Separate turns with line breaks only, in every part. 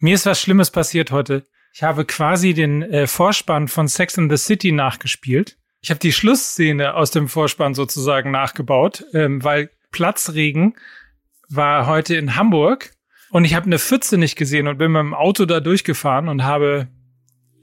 Mir ist was Schlimmes passiert heute. Ich habe quasi den äh, Vorspann von Sex in the City nachgespielt. Ich habe die Schlussszene aus dem Vorspann sozusagen nachgebaut, ähm, weil Platzregen war heute in Hamburg und ich habe eine Pfütze nicht gesehen und bin mit dem Auto da durchgefahren und habe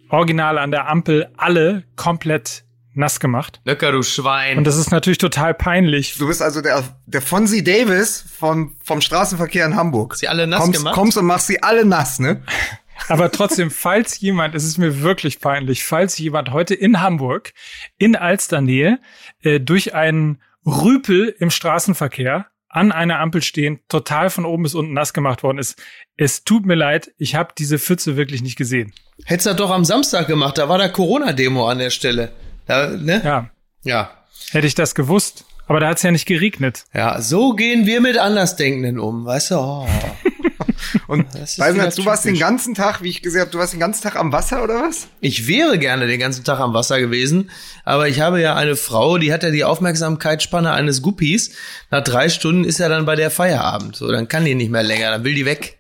original an der Ampel alle komplett nass gemacht.
Löcker, du Schwein.
Und das ist natürlich total peinlich.
Du bist also der, der Fonzie Davis vom, vom Straßenverkehr in Hamburg.
Sie alle nass
kommst,
gemacht?
Kommst und machst sie alle nass, ne?
Aber trotzdem, falls jemand, es ist mir wirklich peinlich, falls jemand heute in Hamburg, in Alsternähe, äh, durch einen Rüpel im Straßenverkehr an einer Ampel stehen, total von oben bis unten nass gemacht worden ist. Es tut mir leid, ich habe diese Pfütze wirklich nicht gesehen.
Hättest du doch am Samstag gemacht, da war der Corona-Demo an der Stelle. Da, ne?
Ja,
Ja.
hätte ich das gewusst. Aber da hat es ja nicht geregnet.
Ja, so gehen wir mit Andersdenkenden um, weißt du? Oh.
Und
Das ist
Weißt
wieder
du, du warst den
typisch.
ganzen Tag, wie ich gesehen habe, du warst den ganzen Tag am Wasser oder was?
Ich wäre gerne den ganzen Tag am Wasser gewesen, aber ich habe ja eine Frau, die hat ja die Aufmerksamkeitsspanne eines Guppies. Nach drei Stunden ist ja dann bei der Feierabend. So, dann kann die nicht mehr länger, dann will die weg.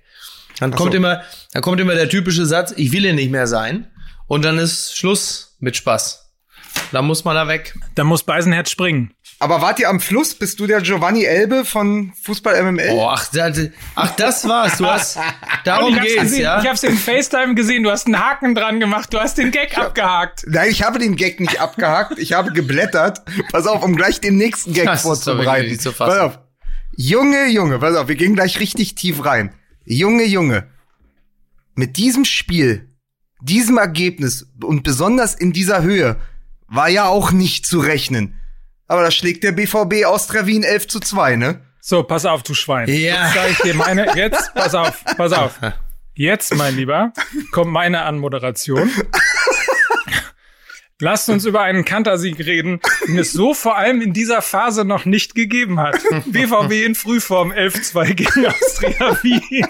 Dann kommt
so.
immer, dann kommt immer der typische Satz, ich will hier nicht mehr sein. Und dann ist Schluss mit Spaß. Dann muss man da weg.
Da muss Beisenherz springen.
Aber wart ihr am Fluss? Bist du der Giovanni Elbe von Fußball MML?
Oh, ach, das, ach, das war's. Du hast, darum
ich hab's
geht's,
gesehen,
ja?
Ich hab's in FaceTime gesehen, du hast einen Haken dran gemacht, du hast den Gag abgehakt.
Nein, ich habe den Gag nicht abgehakt. Ich habe geblättert. Pass auf, um gleich den nächsten Gag
Das ist doch
vorzubereiten.
zu fassen.
pass auf. Junge, Junge, pass auf, wir gehen gleich richtig tief rein. Junge, Junge. Mit diesem Spiel, diesem Ergebnis und besonders in dieser Höhe war ja auch nicht zu rechnen. Aber da schlägt der BVB Austria Wien 11 zu 2, ne?
So, pass auf, du Schwein.
Ja.
Jetzt sag ich dir meine, jetzt, pass auf, pass auf. Jetzt, mein Lieber, kommt meine Anmoderation. Lasst uns über einen Kantersieg reden, den es so vor allem in dieser Phase noch nicht gegeben hat. BVB in Frühform 11-2 gegen Austria Wien.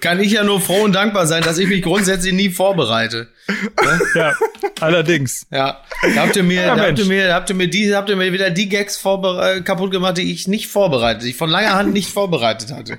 Kann ich ja nur froh und dankbar sein, dass ich mich grundsätzlich nie vorbereite.
Ja, allerdings.
Ja, da habt ihr mir,
Ja,
da habt ihr mir, da habt ihr mir die, habt ihr mir wieder die Gags vorbere- kaputt gemacht, die ich nicht vorbereitet, die ich von langer Hand nicht vorbereitet hatte.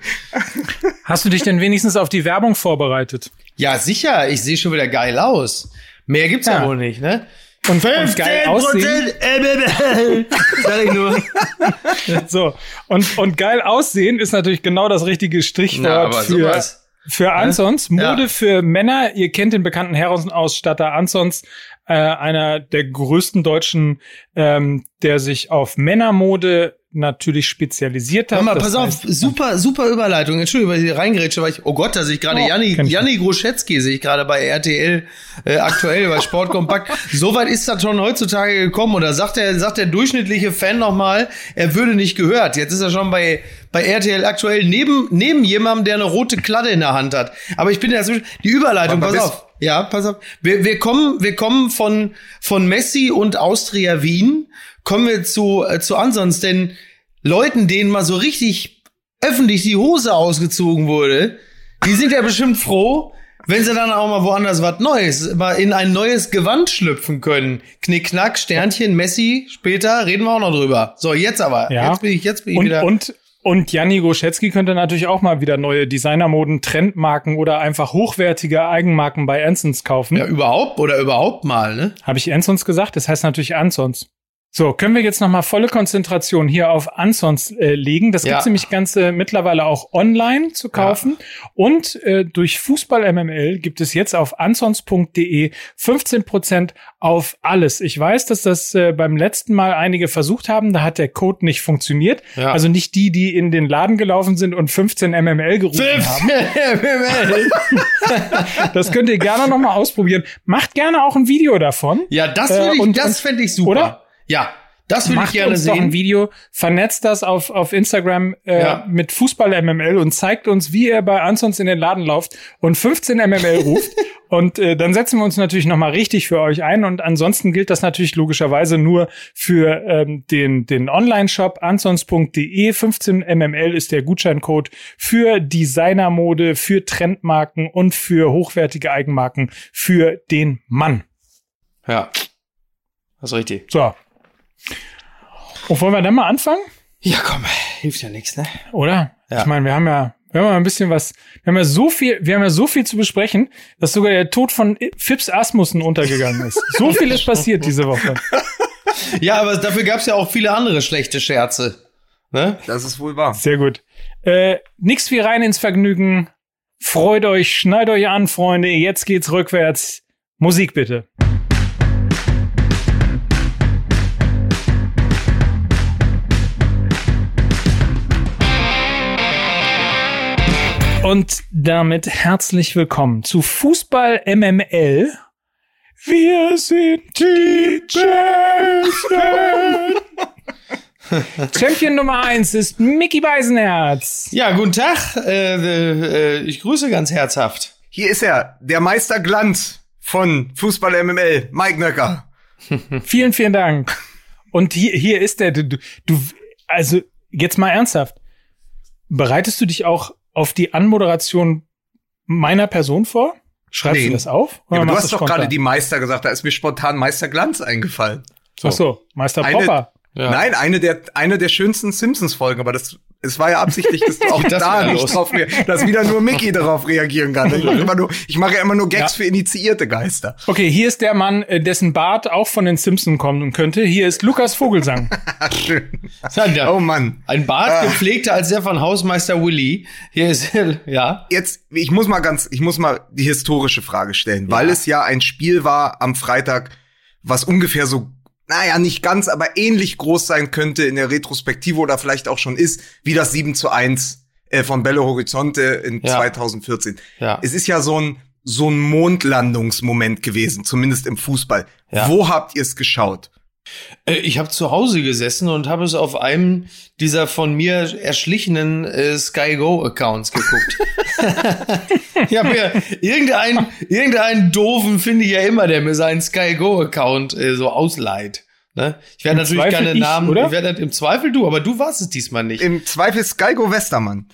Hast du dich denn wenigstens auf die Werbung vorbereitet?
Ja, sicher, ich sehe schon wieder geil aus. Mehr gibt's ja,
Ja.
wohl nicht, ne?
Und, und geil aussehen.
Sag ich nur.
So. Und, und geil aussehen ist natürlich genau das richtige Stichwort
Na,
für,
sowas.
für Ansons.
Ja.
Mode für Männer. Ihr kennt den bekannten Herrenausstatter Ansons, äh, einer der größten Deutschen, ähm, der sich auf Männermode natürlich spezialisiert hat.
Mal, pass auf,
heißt,
super, super Überleitung. Entschuldigung, weil ich hier reingerätsche, weil ich, oh Gott, da sehe ich gerade
Oh,
Janni, Janni Groschetzky sehe ich gerade bei RTL äh, aktuell bei Sportkompakt. Soweit ist das schon heutzutage gekommen oder sagt der, sagt der durchschnittliche Fan nochmal, er würde nicht gehört. Jetzt ist er schon bei, bei RTL aktuell neben, neben jemandem, der eine rote Kladde in der Hand hat. Aber ich bin ja dazwischen, die Überleitung, pass auf. Ja, pass auf. Wir, wir kommen, wir kommen von, von Messi und Austria Wien, kommen wir zu, äh, zu ansonsten, denn Leuten, denen mal so richtig öffentlich die Hose ausgezogen wurde, die sind ja bestimmt froh, wenn sie dann auch mal woanders was Neues, mal in ein neues Gewand schlüpfen können. Knickknack, Sternchen, Messi, später reden wir auch noch drüber. So, jetzt aber.
Ja.
Jetzt bin ich, jetzt bin ich
und,
wieder.
und, und Janni Goschetzky könnte natürlich auch mal wieder neue Designermoden, Trendmarken oder einfach hochwertige Eigenmarken bei Ansons kaufen.
ja, überhaupt oder überhaupt mal, ne?
Habe ich Ansons gesagt? Das heißt natürlich Ansons. So, können wir jetzt nochmal volle Konzentration hier auf Ansons äh, legen. Das
Ja.
gibt's nämlich ganz äh, mittlerweile auch online zu kaufen. Und äh, durch Fußball MML gibt es jetzt auf ansons.de 15% auf alles. Ich weiß, dass das äh, beim letzten Mal einige versucht haben. Da hat der Code nicht funktioniert.
Ja.
Also nicht die, die in den Laden gelaufen sind und 15 MML gerufen haben. Das könnt ihr gerne nochmal ausprobieren. Macht gerne auch ein Video davon.
ja, das
Äh,
will ich,
und-
das fände ich super.
oder?
Ja, das würde ich gerne
uns doch ein
sehen.
Video, vernetzt das auf, auf Instagram äh,
Ja.
mit Fußball MML und zeigt uns, wie ihr bei Ansons in den Laden lauft und 15 MML ruft. und äh, dann setzen wir uns natürlich nochmal richtig für euch ein. Und ansonsten gilt das natürlich logischerweise nur für ähm, den, den Online-Shop ansons.de. 15 MML ist der Gutscheincode für Designermode, für Trendmarken und für hochwertige Eigenmarken für den Mann.
Ja. Das ist richtig.
So. Und wollen wir dann mal anfangen?
Ja, komm, hilft ja nichts, ne?
Oder?
Ja.
Ich meine, wir haben ja, wir haben ja ein bisschen was, wir haben ja so viel, wir haben ja so viel zu besprechen, dass sogar der Tod von Phipps Asmussen untergegangen ist. So viel ist passiert diese Woche.
Ja, aber dafür gab's ja auch viele andere schlechte Scherze. Ne?
Das ist wohl wahr.
Sehr gut. Äh, nix wie rein ins Vergnügen. Freut euch, schneid euch an, Freunde. Jetzt geht's rückwärts. Musik bitte. Und damit herzlich willkommen zu Fußball MML. Wir sind die Besten. Champion Nummer eins ist Mickey Beisenherz.
Ja, guten Tag. Äh, äh, ich grüße ganz herzhaft.
Hier ist er, der Meister Glanz von Fußball MML, Mike Nöcker.
Vielen, vielen Dank. Und hier, hier ist der, du, du, also jetzt mal ernsthaft. Bereitest du dich auch auf die Anmoderation meiner Person vor? Schreibst
Nee.
du das auf?
Ja, du hast doch gerade die Meister gesagt, da ist mir spontan Meister Glanz eingefallen.
Ach so, Meister
Eine-
Popper.
Ja.
Nein, eine der, eine der schönsten Simpsons-Folgen, aber das, es war ja absichtlich, dass du auch
Das
da nicht
los?
drauf, dass wieder nur Mickey darauf reagieren kann. Ich mache, immer nur, ich mache ja immer nur Gags
Ja.
für initiierte Geister.
Okay, hier ist der Mann, äh, dessen Bart auch von den Simpsons kommen könnte. Hier ist Lukas Vogelsang.
Schön.
Ja,
Oh Mann.
Ein Bart
Ah.
gepflegter als der von Hausmeister Willy. Hier ist, ja.
Jetzt, ich muss mal ganz, ich muss mal die historische Frage stellen, weil es ja ein Spiel war am Freitag, was ungefähr so, naja, nicht ganz, aber ähnlich groß sein könnte in der Retrospektive oder vielleicht auch schon ist, wie das 7 zu 1 äh, von Belo Horizonte in
Ja.
2014.
Ja.
Es ist ja so ein, so ein Mondlandungsmoment gewesen, zumindest im Fußball.
Ja.
Wo habt ihr es geschaut?
Äh, Ich habe zu Hause gesessen und habe es auf einem dieser von mir erschlichenen äh, Sky Go Accounts geguckt. ich habe mir irgendeinen irgendeinen doofen finde ich ja immer, der mir seinen Sky Go Account äh, so ausleiht. Ne? Ich werde natürlich
Zweifel
keine
ich,
Namen,
oder?
ich werde im Zweifel du, aber du warst es diesmal nicht.
Im Zweifel Skygo Westermann.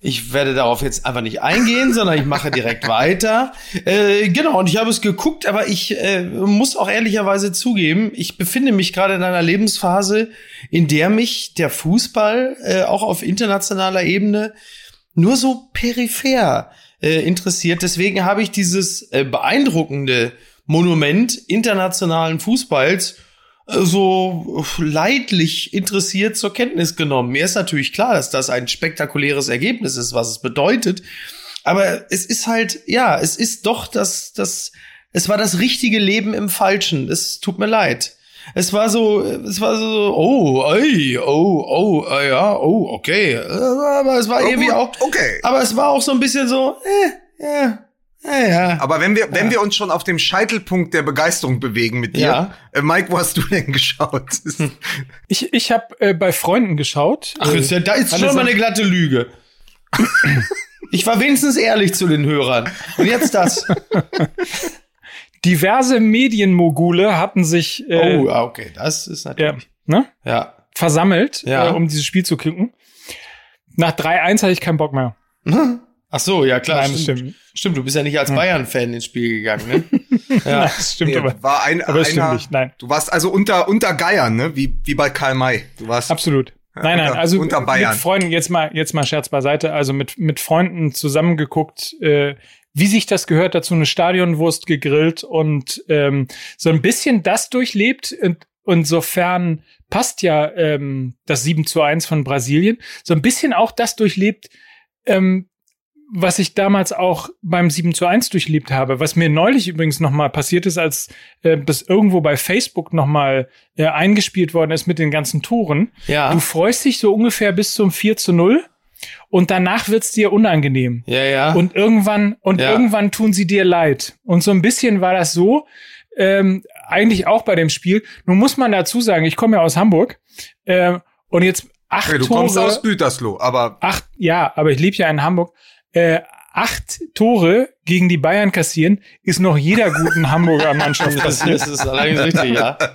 Ich werde darauf jetzt einfach nicht eingehen, sondern ich mache direkt weiter. Äh, genau, und ich habe es geguckt, aber ich äh, muss auch ehrlicherweise zugeben, ich befinde mich gerade in einer Lebensphase, in der mich der Fußball äh, auch auf internationaler Ebene nur so peripher äh, interessiert. Deswegen habe ich dieses äh, beeindruckende Monument internationalen Fußballs so leidlich interessiert zur Kenntnis genommen. Mir ist natürlich klar, dass das ein spektakuläres Ergebnis ist, was es bedeutet. Aber es ist halt, ja, es ist doch das, das, es war das richtige Leben im Falschen. Es tut mir leid. Es war so, es war so, oh, ey, oh, oh, äh, ja, oh, okay. Aber es war
Oh,
irgendwie auch,
okay.
aber es war auch so ein bisschen so, äh, ja, ja, ja.
Aber wenn wir, wenn wir uns schon auf dem Scheitelpunkt der Begeisterung bewegen mit dir,
Ja.
äh, Mike, wo hast du denn geschaut?
Ich, ich habe äh, bei Freunden geschaut.
Ach,
äh,
ist ja, da ist
alle
schon mal eine glatte Lüge. Ich war wenigstens ehrlich zu den Hörern. Und jetzt das.
diverse Medienmogule hatten sich äh,
oh, ah, okay, das ist
ja,
natürlich.
ne,
Ja.
versammelt,
Ja.
äh, um dieses Spiel zu kicken. Nach 3-1 hatte ich keinen Bock mehr.
Ach so, ja klar.
Nein, das
stimmt.
stimmt.
Du bist ja nicht als Bayern-Fan ins Spiel gegangen, ne? Ja.
Nein, das stimmt
Nee,
aber.
war ein,
Aber
einer,
nicht, nein.
Du warst also unter, unter Geiern, ne? Wie, wie bei Karl May. Du warst.
Absolut. Nein, nein,
unter-
also
unter Bayern.
mit Freunden, jetzt mal, jetzt mal Scherz beiseite, also mit, mit Freunden zusammengeguckt, äh, wie sich das gehört, dazu eine Stadionwurst gegrillt und ähm, so ein bisschen das durchlebt. Und, insofern passt ja ähm, das 7 zu 1 von Brasilien, so ein bisschen auch das durchlebt, ähm, was ich damals auch beim 7 zu 1 durchlebt habe, was mir neulich übrigens nochmal passiert ist, als äh, das irgendwo bei Facebook nochmal äh, eingespielt worden ist mit den ganzen Toren.
Ja.
Du freust dich so ungefähr bis zum 4 zu 0 und danach wird's dir unangenehm.
Ja, ja.
Und irgendwann, und
Ja.
irgendwann tun sie dir leid. Und so ein bisschen war das so, ähm, eigentlich auch bei dem Spiel. Nun muss man dazu sagen, ich komme ja aus Hamburg äh, und jetzt acht
Okay, du
Tore.
kommst aus Gütersloh, aber
acht, ja, aber ich lebe ja in Hamburg. Äh, acht Tore gegen die Bayern kassieren, ist noch jeder guten Hamburger Mannschaft
das,
passiert.
das ist allerdings richtig, ja.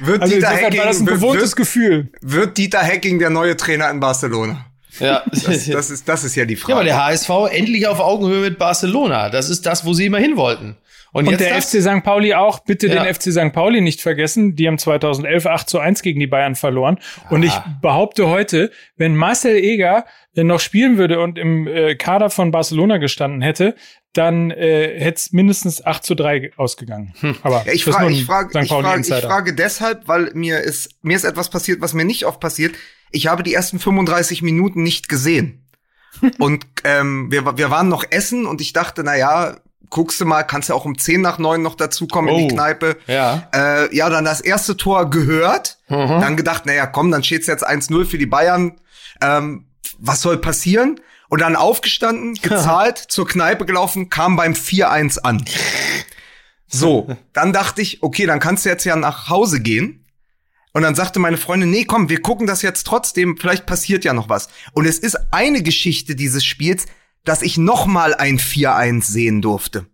wird,
Also
Dieter,
insofern war das ein
Hecking, wird,
gewohntes
wird,
Gefühl.
wird Dieter Hacking der neue Trainer in Barcelona?
Ja.
Das, das, ist, das ist ja die
ja, aber
Frage.
der HSV endlich auf Augenhöhe mit Barcelona. Das ist das, wo sie immer hin wollten.
Und, und der? FC St. Pauli auch, bitte ja. den FC St. Pauli nicht vergessen. Die haben 2011 8 zu 1 gegen die Bayern verloren. Aha. Und ich behaupte heute, wenn Marcel Eger äh, noch spielen würde und im äh, Kader von Barcelona gestanden hätte, dann äh, hätte es mindestens 8 zu 3 ausgegangen. Hm.
Aber ja, ich, frage, ich, frage, ich, frage, ich frage deshalb, weil mir ist, mir ist etwas passiert, was mir nicht oft passiert. Ich habe die ersten 35 Minuten nicht gesehen. und ähm, wir, wir waren noch essen und ich dachte, na ja, guckst du mal, kannst ja auch um 10 nach 9 noch dazukommen oh, in die oh, Kneipe.
Ja.
Äh, ja, dann das erste Tor gehört. Mhm. Dann gedacht, na ja, komm, dann steht's jetzt 1-0 für die Bayern. Ähm, was soll passieren? Und dann aufgestanden, gezahlt, zur Kneipe gelaufen, kam beim 4-1 an. So, dann dachte ich, okay, dann kannst du jetzt ja nach Hause gehen. Und dann sagte meine Freundin, nee, komm, wir gucken das jetzt trotzdem, vielleicht passiert ja noch was. Und es ist eine Geschichte dieses Spiels, dass ich noch mal ein 4-1 sehen durfte.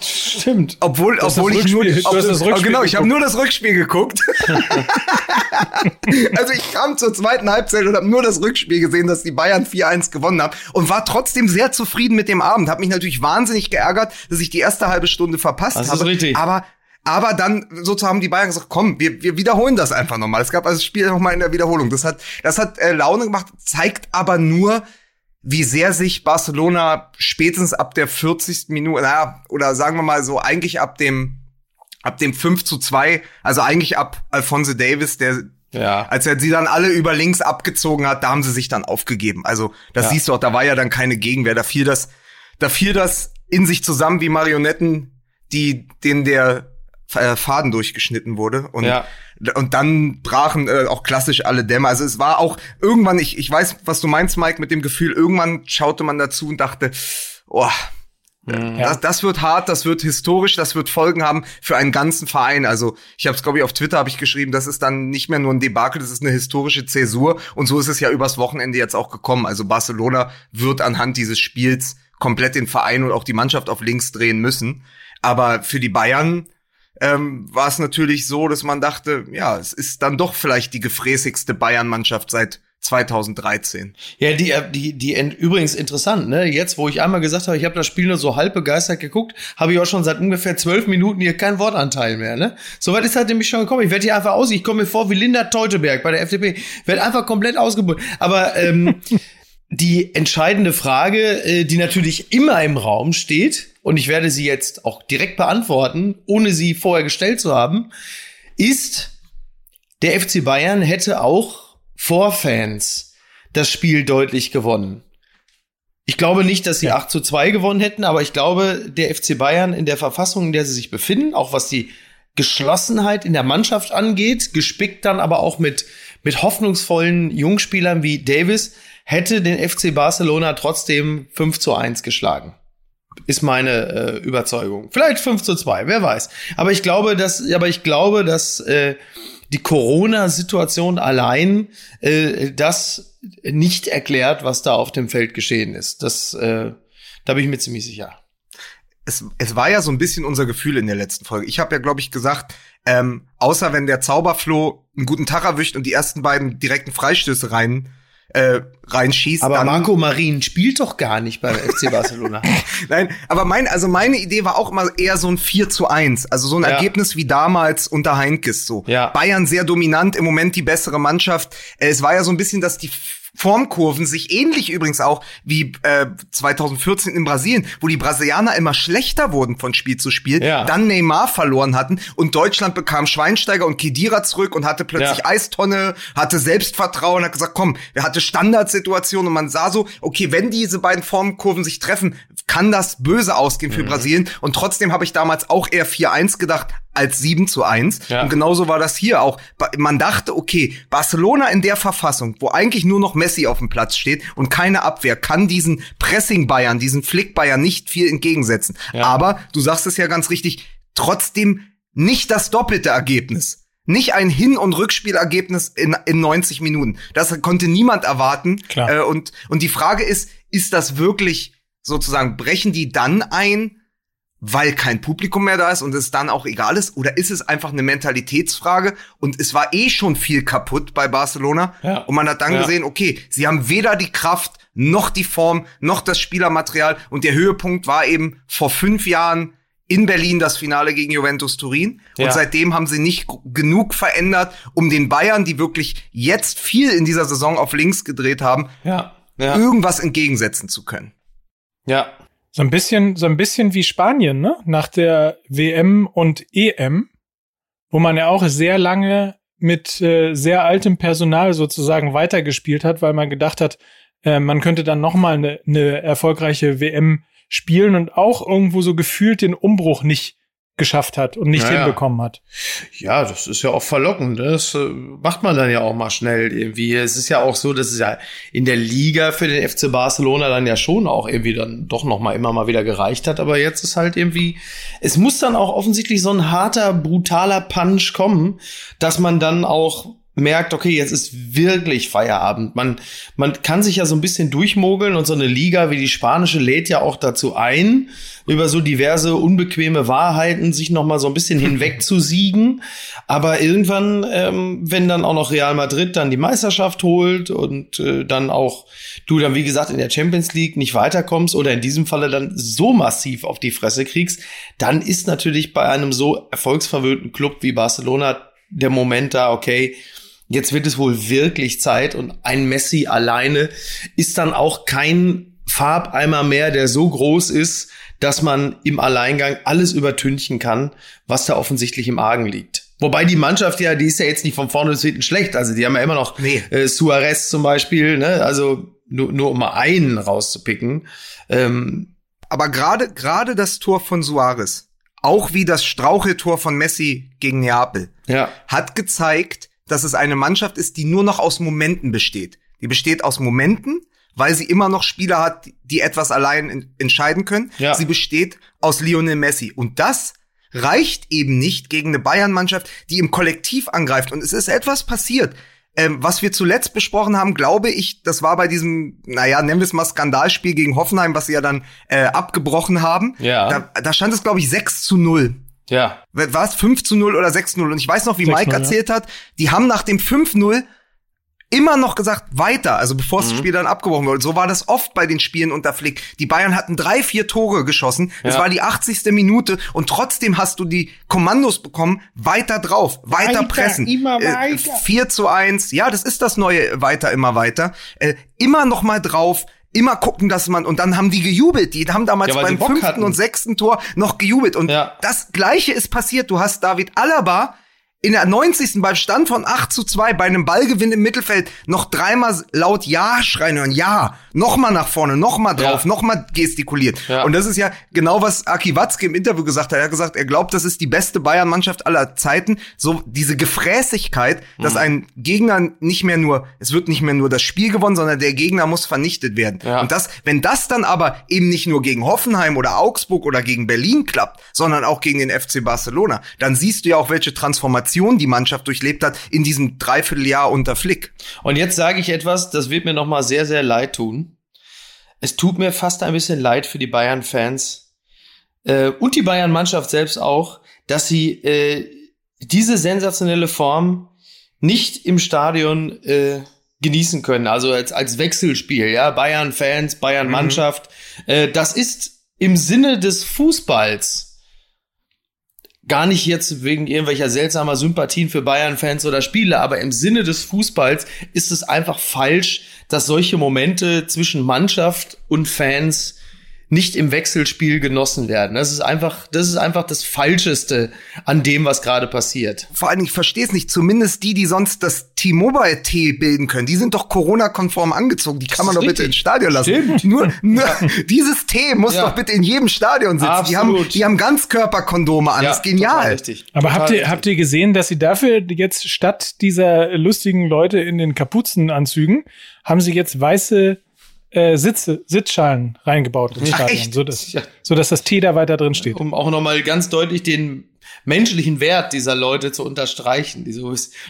Stimmt.
Obwohl, obwohl ich nur, ob, oh, genau, ich habe nur das Rückspiel geguckt. also ich kam zur zweiten Halbzeit und habe nur das Rückspiel gesehen, dass die Bayern 4-1 gewonnen haben und war trotzdem sehr zufrieden mit dem Abend. Habe mich natürlich wahnsinnig geärgert, dass ich die erste halbe Stunde verpasst das habe. Ist richtig. Aber aber dann sozusagen die Bayern gesagt, komm, wir, wir wiederholen das einfach nochmal. Es gab also das Spiel nochmal in der Wiederholung. Das hat, das hat äh, Laune gemacht, zeigt aber nur, wie sehr sich Barcelona spätestens ab der 40. Minute, naja, oder sagen wir mal so, eigentlich ab dem, ab dem 5 zu 2, also eigentlich ab Alphonse Davis, der, ja. als er sie dann alle über links abgezogen hat, da haben sie sich dann aufgegeben. Also, das ja. siehst du auch, da war ja dann keine Gegenwehr, da fiel das, da fiel das in sich zusammen wie Marionetten, die, denen der äh, Faden durchgeschnitten wurde. Und, ja. Und dann brachen äh, auch klassisch alle Dämme. Also es war auch irgendwann, ich, ich weiß, was du meinst, Mike, mit dem Gefühl, irgendwann schaute man dazu und dachte, oh, ja. Das, das wird hart, das wird historisch, das wird Folgen haben für einen ganzen Verein. Also ich habe es, glaube ich, auf Twitter habe ich geschrieben, das ist dann nicht mehr nur ein Debakel, das ist eine historische Zäsur. Und so ist es ja übers Wochenende jetzt auch gekommen. Also Barcelona wird anhand dieses Spiels komplett den Verein und auch die Mannschaft auf links drehen müssen. Aber für die Bayern ähm, war es natürlich so, dass man dachte, ja, es ist dann doch vielleicht die gefräßigste Bayern-Mannschaft seit 2013.
Ja, die, äh, die, die, übrigens interessant, ne? Jetzt, wo ich einmal gesagt habe, ich habe das Spiel nur so halb begeistert geguckt, habe ich auch schon seit ungefähr zwölf Minuten hier keinen Wortanteil mehr, ne? Soweit ist halt nämlich schon gekommen. Ich werde hier einfach aus, ich komme mir vor wie Linda Teuteberg bei der FDP. Werde einfach komplett ausgebunden. Aber ähm, die entscheidende Frage, äh, die natürlich immer im Raum steht, und ich werde sie jetzt auch direkt beantworten, ohne sie vorher gestellt zu haben, ist, der FC Bayern hätte auch vor Fans das Spiel deutlich gewonnen. Ich glaube nicht, dass sie ja. 8 zu 2 gewonnen hätten, aber ich glaube, der FC Bayern in der Verfassung, in der sie sich befinden, auch was die Geschlossenheit in der Mannschaft angeht, gespickt dann aber auch mit, mit hoffnungsvollen Jungspielern wie Davis, hätte den FC Barcelona trotzdem 5 zu 1 geschlagen ist meine äh, Überzeugung. Vielleicht 5 zu 2, wer weiß. Aber ich glaube, dass, aber ich glaube, dass äh, die Corona-Situation allein äh, das nicht erklärt, was da auf dem Feld geschehen ist. Das, äh, da bin ich mir ziemlich sicher.
Es, es war ja so ein bisschen unser Gefühl in der letzten Folge. Ich habe ja, glaube ich, gesagt, ähm, außer wenn der Zauberfloh einen guten Tag erwischt und die ersten beiden direkten Freistöße rein äh, reinschießt.
Aber Marco Marin spielt doch gar nicht beim FC Barcelona.
Nein, aber mein, also meine Idee war auch immer eher so ein 4 zu 1. Also so ein ja. Ergebnis wie damals unter Heinkes so. Ja. Bayern sehr dominant, im Moment die bessere Mannschaft. Es war ja so ein bisschen, dass die Formkurven sich ähnlich übrigens auch wie äh, 2014 in Brasilien, wo die Brasilianer immer schlechter wurden von Spiel zu Spiel, ja. dann Neymar verloren hatten und Deutschland bekam Schweinsteiger und Kedira zurück und hatte plötzlich ja. Eistonne, hatte Selbstvertrauen, hat gesagt, komm, wir hatte Standardsituationen und man sah so, okay, wenn diese beiden Formkurven sich treffen, kann das böse ausgehen für mhm. Brasilien und trotzdem habe ich damals auch eher 4-1 gedacht, als 7 zu 1. Ja. Und genauso war das hier auch. Man dachte, okay, Barcelona in der Verfassung, wo eigentlich nur noch Messi auf dem Platz steht und keine Abwehr, kann diesen Pressing-Bayern, diesen Flick-Bayern nicht viel entgegensetzen. Ja. Aber, du sagst es ja ganz richtig, trotzdem nicht das doppelte Ergebnis. Nicht ein Hin- und Rückspielergebnis in, in 90 Minuten. Das konnte niemand erwarten. Klar. Äh, und, und die Frage ist, ist das wirklich sozusagen, brechen die dann ein, weil kein Publikum mehr da ist und es dann auch egal ist? Oder ist es einfach eine Mentalitätsfrage und es war eh schon viel kaputt bei Barcelona ja. und man hat dann ja. gesehen, okay, sie haben weder die Kraft noch die Form noch das Spielermaterial und der Höhepunkt war eben vor fünf Jahren in Berlin das Finale gegen Juventus Turin. Und
Ja.
seitdem haben sie nicht genug verändert, um den Bayern, die wirklich jetzt viel in dieser Saison auf links gedreht haben,
Ja. Ja.
irgendwas entgegensetzen zu können.
Ja.
So ein bisschen, so ein bisschen wie Spanien, ne? Nach der WM und EM, wo man ja auch sehr lange mit äh, sehr altem Personal sozusagen weitergespielt hat, weil man gedacht hat, äh, man könnte dann noch mal eine, eine erfolgreiche WM spielen und auch irgendwo so gefühlt den Umbruch nicht geschafft hat und nicht
Ja, ja.
hinbekommen hat.
Ja, das ist ja auch verlockend. ne? Das äh, macht man dann ja auch mal schnell irgendwie. Es ist ja auch so, dass es ja in der Liga für den FC Barcelona dann ja schon auch irgendwie dann doch noch mal immer mal wieder gereicht hat. Aber jetzt ist halt irgendwie, es muss dann auch offensichtlich so ein harter, brutaler Punch kommen, dass man dann auch merkt, okay, jetzt ist wirklich Feierabend. Man, man kann sich ja so ein bisschen durchmogeln und so eine Liga wie die spanische lädt ja auch dazu ein, über so diverse unbequeme Wahrheiten sich noch mal so ein bisschen hinweg zu siegen. Aber irgendwann, ähm, wenn dann auch noch Real Madrid dann die Meisterschaft holt und äh, dann auch du dann, wie gesagt, in der Champions League nicht weiterkommst oder in diesem Falle dann so massiv auf die Fresse kriegst, dann ist natürlich bei einem so erfolgsverwöhnten Club wie Barcelona der Moment da, okay, jetzt wird es wohl wirklich Zeit und ein Messi alleine ist dann auch kein Farbeimer mehr, der so groß ist, dass man im Alleingang alles übertünchen kann, was da offensichtlich im Argen liegt. Wobei die Mannschaft ja, die ist ja jetzt nicht von vorne bis hinten schlecht. Also die haben ja immer noch
Nee.
äh, Suarez zum Beispiel, ne? Also nur, nur um mal einen rauszupicken. Ähm,
Aber gerade gerade das Tor von Suarez, auch wie das Straucheltor von Messi gegen Neapel,
ja,
hat gezeigt, dass es eine Mannschaft ist, die nur noch aus Momenten besteht. Die besteht aus Momenten, weil sie immer noch Spieler hat, die etwas allein en- entscheiden können.
Ja.
Sie besteht aus Lionel Messi. Und das reicht eben nicht gegen eine Bayern-Mannschaft, die im Kollektiv angreift. Und es ist etwas passiert. Ähm, was wir zuletzt besprochen haben, glaube ich, das war bei diesem, naja, nennen wir es mal Skandalspiel gegen Hoffenheim, was sie ja dann äh, abgebrochen haben.
Ja.
Da, da stand es, glaube ich, 6 zu 0
ja,
war es 5 zu 0 oder 6 zu 0? Und ich weiß noch, wie
6-0,
Mike
ja.
erzählt hat, die haben nach dem 5-0 immer noch gesagt, weiter, also bevor
Mhm.
das Spiel dann abgebrochen wurde. So war das oft bei den Spielen unter Flick. Die Bayern hatten drei, vier Tore geschossen. Es
Ja.
war die 80. Minute und trotzdem hast du die Kommandos bekommen, weiter drauf, weiter,
Weiter,
pressen.
immer
Äh,
weiter.
4 zu 1, ja, das ist das neue weiter, immer weiter. Äh, immer noch mal drauf, immer gucken, dass man, und dann haben die gejubelt. Die haben damals
Ja,
beim fünften
hatten.
und sechsten Tor noch gejubelt. Und
Ja.
das Gleiche ist passiert. Du hast David Alaba in der 90. beim Stand von 8 zu 2 bei einem Ballgewinn im Mittelfeld noch dreimal laut Ja schreien hören. Ja, nochmal nach vorne, nochmal drauf,
Ja.
nochmal gestikuliert.
Ja.
Und das ist ja genau, was Aki Watzke im Interview gesagt hat. Er hat gesagt, er glaubt, das ist die beste Bayern-Mannschaft aller Zeiten. So diese Gefräßigkeit, dass
Mhm.
ein Gegner nicht mehr nur, es wird nicht mehr nur das Spiel gewonnen, sondern der Gegner muss vernichtet werden.
Ja.
Und das, wenn das dann aber eben nicht nur gegen Hoffenheim oder Augsburg oder gegen Berlin klappt, sondern auch gegen den FC Barcelona, dann siehst du ja auch, welche Transformation die Mannschaft durchlebt hat in diesem Dreivierteljahr unter Flick.
Und jetzt sage ich etwas, das wird mir noch mal sehr, sehr leid tun. Es tut mir fast ein bisschen leid für die Bayern-Fans äh, und die Bayern-Mannschaft selbst auch, dass sie äh, diese sensationelle Form nicht im Stadion äh, genießen können. Also als, als Wechselspiel, ja, Bayern-Fans, Bayern-Mannschaft. Äh, das ist im Sinne des Fußballs gar nicht jetzt wegen irgendwelcher seltsamer Sympathien für Bayern-Fans oder Spiele, aber im Sinne des Fußballs ist es einfach falsch, dass solche Momente zwischen Mannschaft und Fans nicht im Wechselspiel genossen werden. Das ist einfach, das ist einfach das Falscheste an dem, was gerade passiert.
Vor allen Dingen, ich verstehe es nicht, zumindest die, die sonst das T-Mobile T bilden können, die sind doch Corona-konform angezogen. Die kann man doch bitte
richtig.
ins Stadion lassen.
Stimmt.
Nur, nur dieses T muss
Ja.
doch bitte in jedem Stadion sitzen. Die haben, die haben Ganzkörperkondome an. das ist genial.
Richtig.
Aber
Total
habt ihr,
richtig.
habt ihr gesehen, dass sie dafür jetzt statt dieser lustigen Leute in den Kapuzenanzügen, haben sie jetzt weiße äh, Sitze, Sitzschalen reingebaut ins
Ach,
Stadion,
echt?
so dass,
Ja.
so dass das T da weiter drin steht.
um auch nochmal ganz deutlich den menschlichen Wert dieser Leute zu unterstreichen.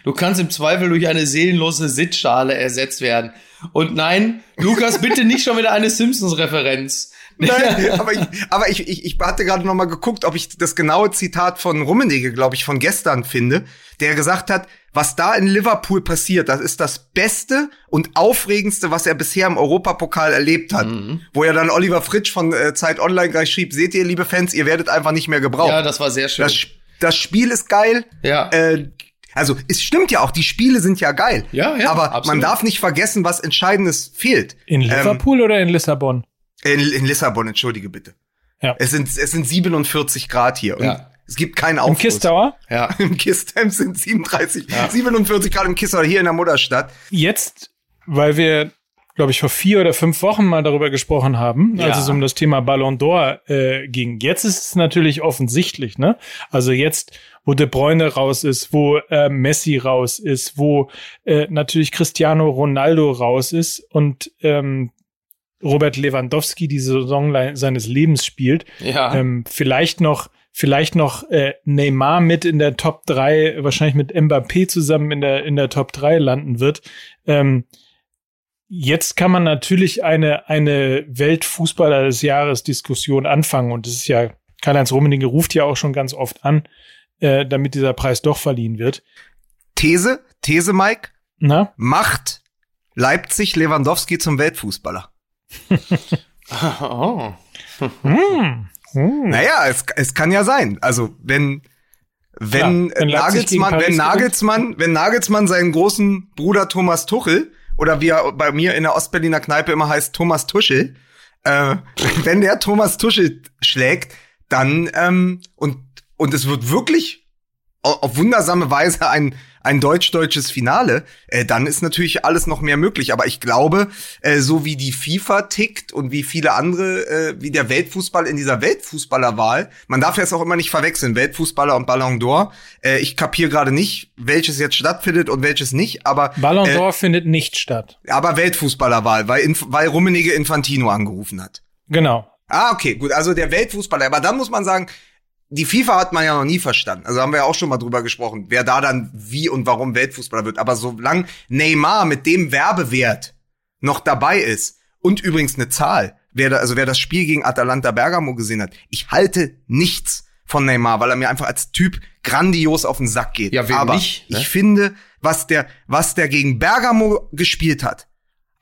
Du kannst im Zweifel durch eine seelenlose Sitzschale ersetzt werden. Und nein, Lukas, bitte nicht schon wieder eine Simpsons-Referenz.
Nein, aber ich, aber ich, ich, ich hatte gerade noch mal geguckt, ob ich das genaue Zitat von Rummenigge, glaube ich, von gestern finde, der gesagt hat, was da in Liverpool passiert, das ist das Beste und Aufregendste, was er bisher im Europapokal erlebt hat. Mhm. Wo ja dann Oliver Fritsch von äh, Zeit Online gleich schrieb, seht ihr, liebe Fans, ihr werdet einfach nicht mehr gebraucht.
Ja, das war sehr schön.
Das, das Spiel ist geil.
Ja.
Äh, also es stimmt ja auch, die Spiele sind ja geil.
Ja, ja.
Aber absolut. man darf nicht vergessen, was Entscheidendes fehlt.
In Liverpool ähm, oder in Lissabon?
In, in Lissabon, entschuldige bitte. Ja. Es sind, es sind 47 Grad hier. Und ja. Es gibt keinen Aufschluss.
Im Kistauer?
Ja. Im Kistheim sind 37, ja. 47 Grad im Kistauer hier in der Mutterstadt.
Jetzt, weil wir, glaube ich, vor vier oder fünf Wochen mal darüber gesprochen haben, ja. als es um das Thema Ballon d'Or äh, ging. Jetzt ist es natürlich offensichtlich, ne? Also jetzt, wo De Bruyne raus ist, wo äh, Messi raus ist, wo äh, natürlich Cristiano Ronaldo raus ist und ähm, Robert Lewandowski die Saison seines Lebens spielt.
Ja.
Ähm, vielleicht noch, vielleicht noch äh, Neymar mit in der Top 3, wahrscheinlich mit Mbappé zusammen in der, in der Top 3 landen wird. Ähm, jetzt kann man natürlich eine, eine Weltfußballer des Jahres Diskussion anfangen und das ist ja, Karl-Heinz Rummenigge ruft ja auch schon ganz oft an, äh, damit dieser Preis doch verliehen wird.
These, These, Mike.
Na?
Macht Leipzig Lewandowski zum Weltfußballer.
Oh.
hm. Hm. Naja, es, es kann ja sein. Also wenn wenn, ja, wenn Nagelsmann, wenn Nagelsmann, wenn Nagelsmann seinen großen Bruder Thomas Tuchel oder wie er bei mir in der Ostberliner Kneipe immer heißt Thomas Tuschel, äh, wenn der Thomas Tuschel schlägt, dann ähm, und und es wird wirklich auf wundersame Weise ein ein deutsch-deutsches Finale, äh, dann ist natürlich alles noch mehr möglich. Aber ich glaube, äh, so wie die FIFA tickt und wie viele andere, äh, wie der Weltfußball in dieser Weltfußballerwahl, man darf jetzt auch immer nicht verwechseln, Weltfußballer und Ballon d'Or. Äh, ich kapiere gerade nicht, welches jetzt stattfindet und welches nicht, aber
Ballon äh, d'Or findet nicht statt.
Aber Weltfußballerwahl, weil, weil Rummenigge Infantino angerufen hat.
Genau.
Ah, okay, gut. Also der Weltfußballer. Aber dann muss man sagen, die FIFA hat man ja noch nie verstanden. Also haben wir ja auch schon mal drüber gesprochen, wer da dann wie und warum Weltfußballer wird. Aber solange Neymar mit dem Werbewert noch dabei ist und übrigens eine Zahl, wer da, also wer das Spiel gegen Atalanta Bergamo gesehen hat, ich halte nichts von Neymar, weil er mir einfach als Typ grandios auf den Sack geht.
Ja, Aber nicht,
ne? ich finde, was der, was der gegen Bergamo gespielt hat,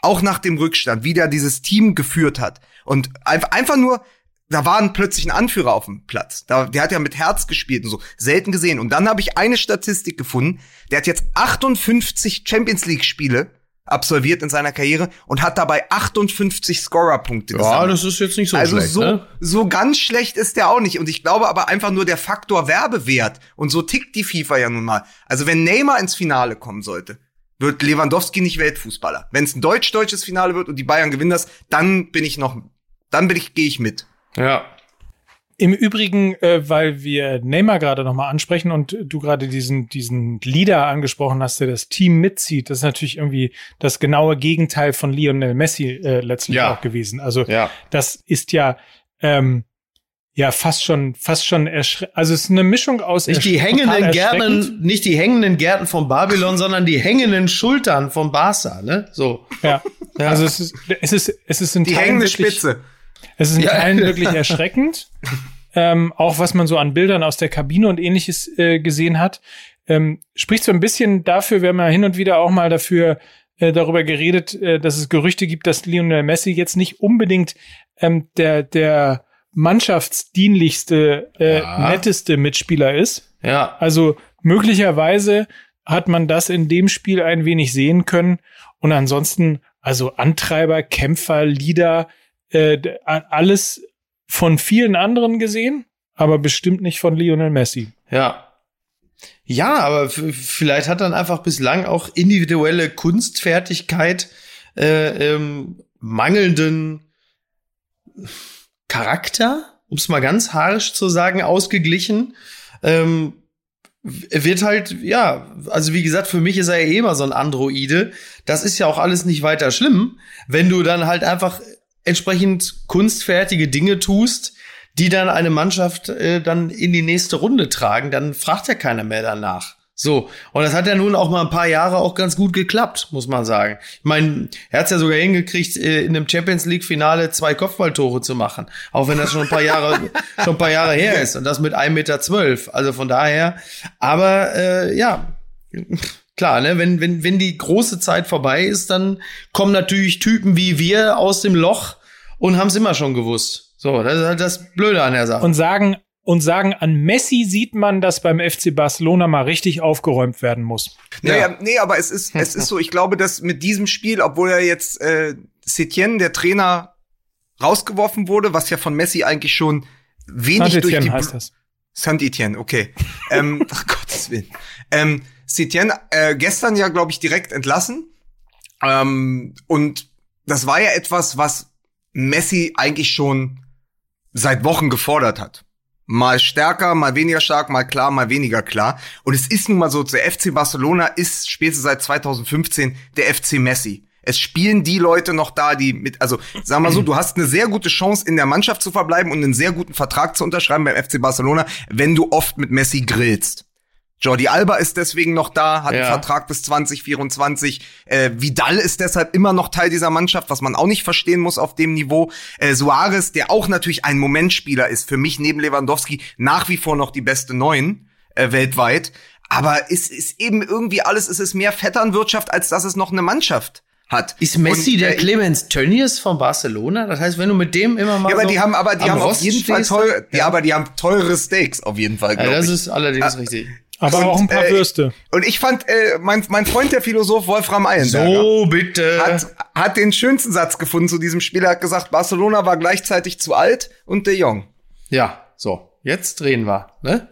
auch nach dem Rückstand, wie der dieses Team geführt hat und einfach nur da war ein plötzlich ein Anführer auf dem Platz. Da, der hat ja mit Herz gespielt und so. Selten gesehen. Und dann habe ich eine Statistik gefunden. Der hat jetzt 58 Champions League Spiele absolviert in seiner Karriere und hat dabei 58 Scorer-Punkte
ja, gesammelt. Ja, das ist jetzt nicht so
also
schlecht.
So,
ne?
so ganz schlecht ist der auch nicht. Und ich glaube aber einfach nur der Faktor Werbewert. Und so tickt die FIFA ja nun mal. Also wenn Neymar ins Finale kommen sollte, wird Lewandowski nicht Weltfußballer. Wenn es ein deutsch-deutsches Finale wird und die Bayern gewinnen das, dann bin ich noch, dann bin ich, gehe ich mit.
Ja.
Im Übrigen, äh, weil wir Neymar gerade nochmal ansprechen und du gerade diesen, diesen Leader angesprochen hast, der das Team mitzieht, das ist natürlich irgendwie das genaue Gegenteil von Lionel Messi äh, letztlich ja. auch gewesen. Also
ja.
das ist ja ähm, ja fast schon fast schon also es ist eine Mischung aus
nicht die hängenden Gärten nicht die hängenden Gärten von Babylon sondern die hängenden Schultern von Barca ne so
ja, ja. also es ist es ist es ist in
die hängende Spitze
es ist in ja. Teilen wirklich erschreckend. ähm, auch was man so an Bildern aus der Kabine und ähnliches äh, gesehen hat. Ähm, spricht so ein bisschen dafür, wir haben ja hin und wieder auch mal dafür äh, darüber geredet, äh, dass es Gerüchte gibt, dass Lionel Messi jetzt nicht unbedingt ähm, der, der mannschaftsdienlichste, äh, ja. netteste Mitspieler ist.
Ja.
Also möglicherweise hat man das in dem Spiel ein wenig sehen können. Und ansonsten, also Antreiber, Kämpfer, Leader, äh, alles von vielen anderen gesehen, aber bestimmt nicht von Lionel Messi.
Ja. Ja, aber vielleicht hat dann einfach bislang auch individuelle Kunstfertigkeit äh, ähm, mangelnden Charakter, um es mal ganz harsch zu sagen, ausgeglichen. Ähm, wird halt, ja, also wie gesagt, für mich ist er ja eh immer so ein Androide. Das ist ja auch alles nicht weiter schlimm, wenn du dann halt einfach entsprechend kunstfertige Dinge tust, die dann eine Mannschaft äh, dann in die nächste Runde tragen, dann fragt ja keiner mehr danach. So, und das hat ja nun auch mal ein paar Jahre auch ganz gut geklappt, muss man sagen. Ich meine, er hat es ja sogar hingekriegt, äh, in einem Champions League-Finale zwei Kopfballtore zu machen. Auch wenn das schon ein paar Jahre, schon ein paar Jahre her ist. Und das mit 1,12 Meter. zwölf. Also von daher, aber äh, ja, klar, ne, wenn, wenn, wenn die große Zeit vorbei ist, dann kommen natürlich Typen wie wir aus dem Loch und haben es immer schon gewusst. So, das ist halt das Blöde an der Sache.
Und sagen, und sagen, an Messi sieht man, dass beim FC Barcelona mal richtig aufgeräumt werden muss.
Naja, ja. nee, aber es ist, es ist so, ich glaube, dass mit diesem Spiel, obwohl er jetzt äh, Setien, der Trainer, rausgeworfen wurde, was ja von Messi eigentlich schon wenig
Saint
durch die
heißt das.
Saint Etienne, okay. ähm, ach Gottes Willen. Ähm, Setien äh, gestern ja, glaube ich, direkt entlassen. Ähm, und das war ja etwas, was Messi eigentlich schon seit Wochen gefordert hat. Mal stärker, mal weniger stark, mal klar, mal weniger klar. Und es ist nun mal so, der FC Barcelona ist spätestens seit 2015 der FC Messi. Es spielen die Leute noch da, die mit, also sag mal so, du hast eine sehr gute Chance, in der Mannschaft zu verbleiben und einen sehr guten Vertrag zu unterschreiben beim FC Barcelona, wenn du oft mit Messi grillst. Jordi Alba ist deswegen noch da, hat ja. einen Vertrag bis 2024. Äh, Vidal ist deshalb immer noch Teil dieser Mannschaft, was man auch nicht verstehen muss auf dem Niveau. Äh, Suarez, der auch natürlich ein Momentspieler ist, für mich neben Lewandowski nach wie vor noch die beste Neun äh, weltweit. Aber es ist eben irgendwie alles, es ist mehr Vetternwirtschaft, als dass es noch eine Mannschaft hat.
Ist Messi und, der äh, Clemens Tönnies von Barcelona? Das heißt, wenn du mit dem immer mal
Ja, aber
so
die haben aber die haben Rost auf jeden Fall teure, ja. ja. aber die haben teure Steaks auf jeden Fall,
ja, das
ich.
ist allerdings ah, richtig.
Aber und, auch ein paar
äh,
Würste.
Und ich fand, äh, mein, mein Freund, der Philosoph Wolfram Eilenberger,
so, bitte.
Hat, hat den schönsten Satz gefunden zu diesem Spiel. Er hat gesagt, Barcelona war gleichzeitig zu alt und de Jong.
Ja, so. Jetzt drehen wir, ne?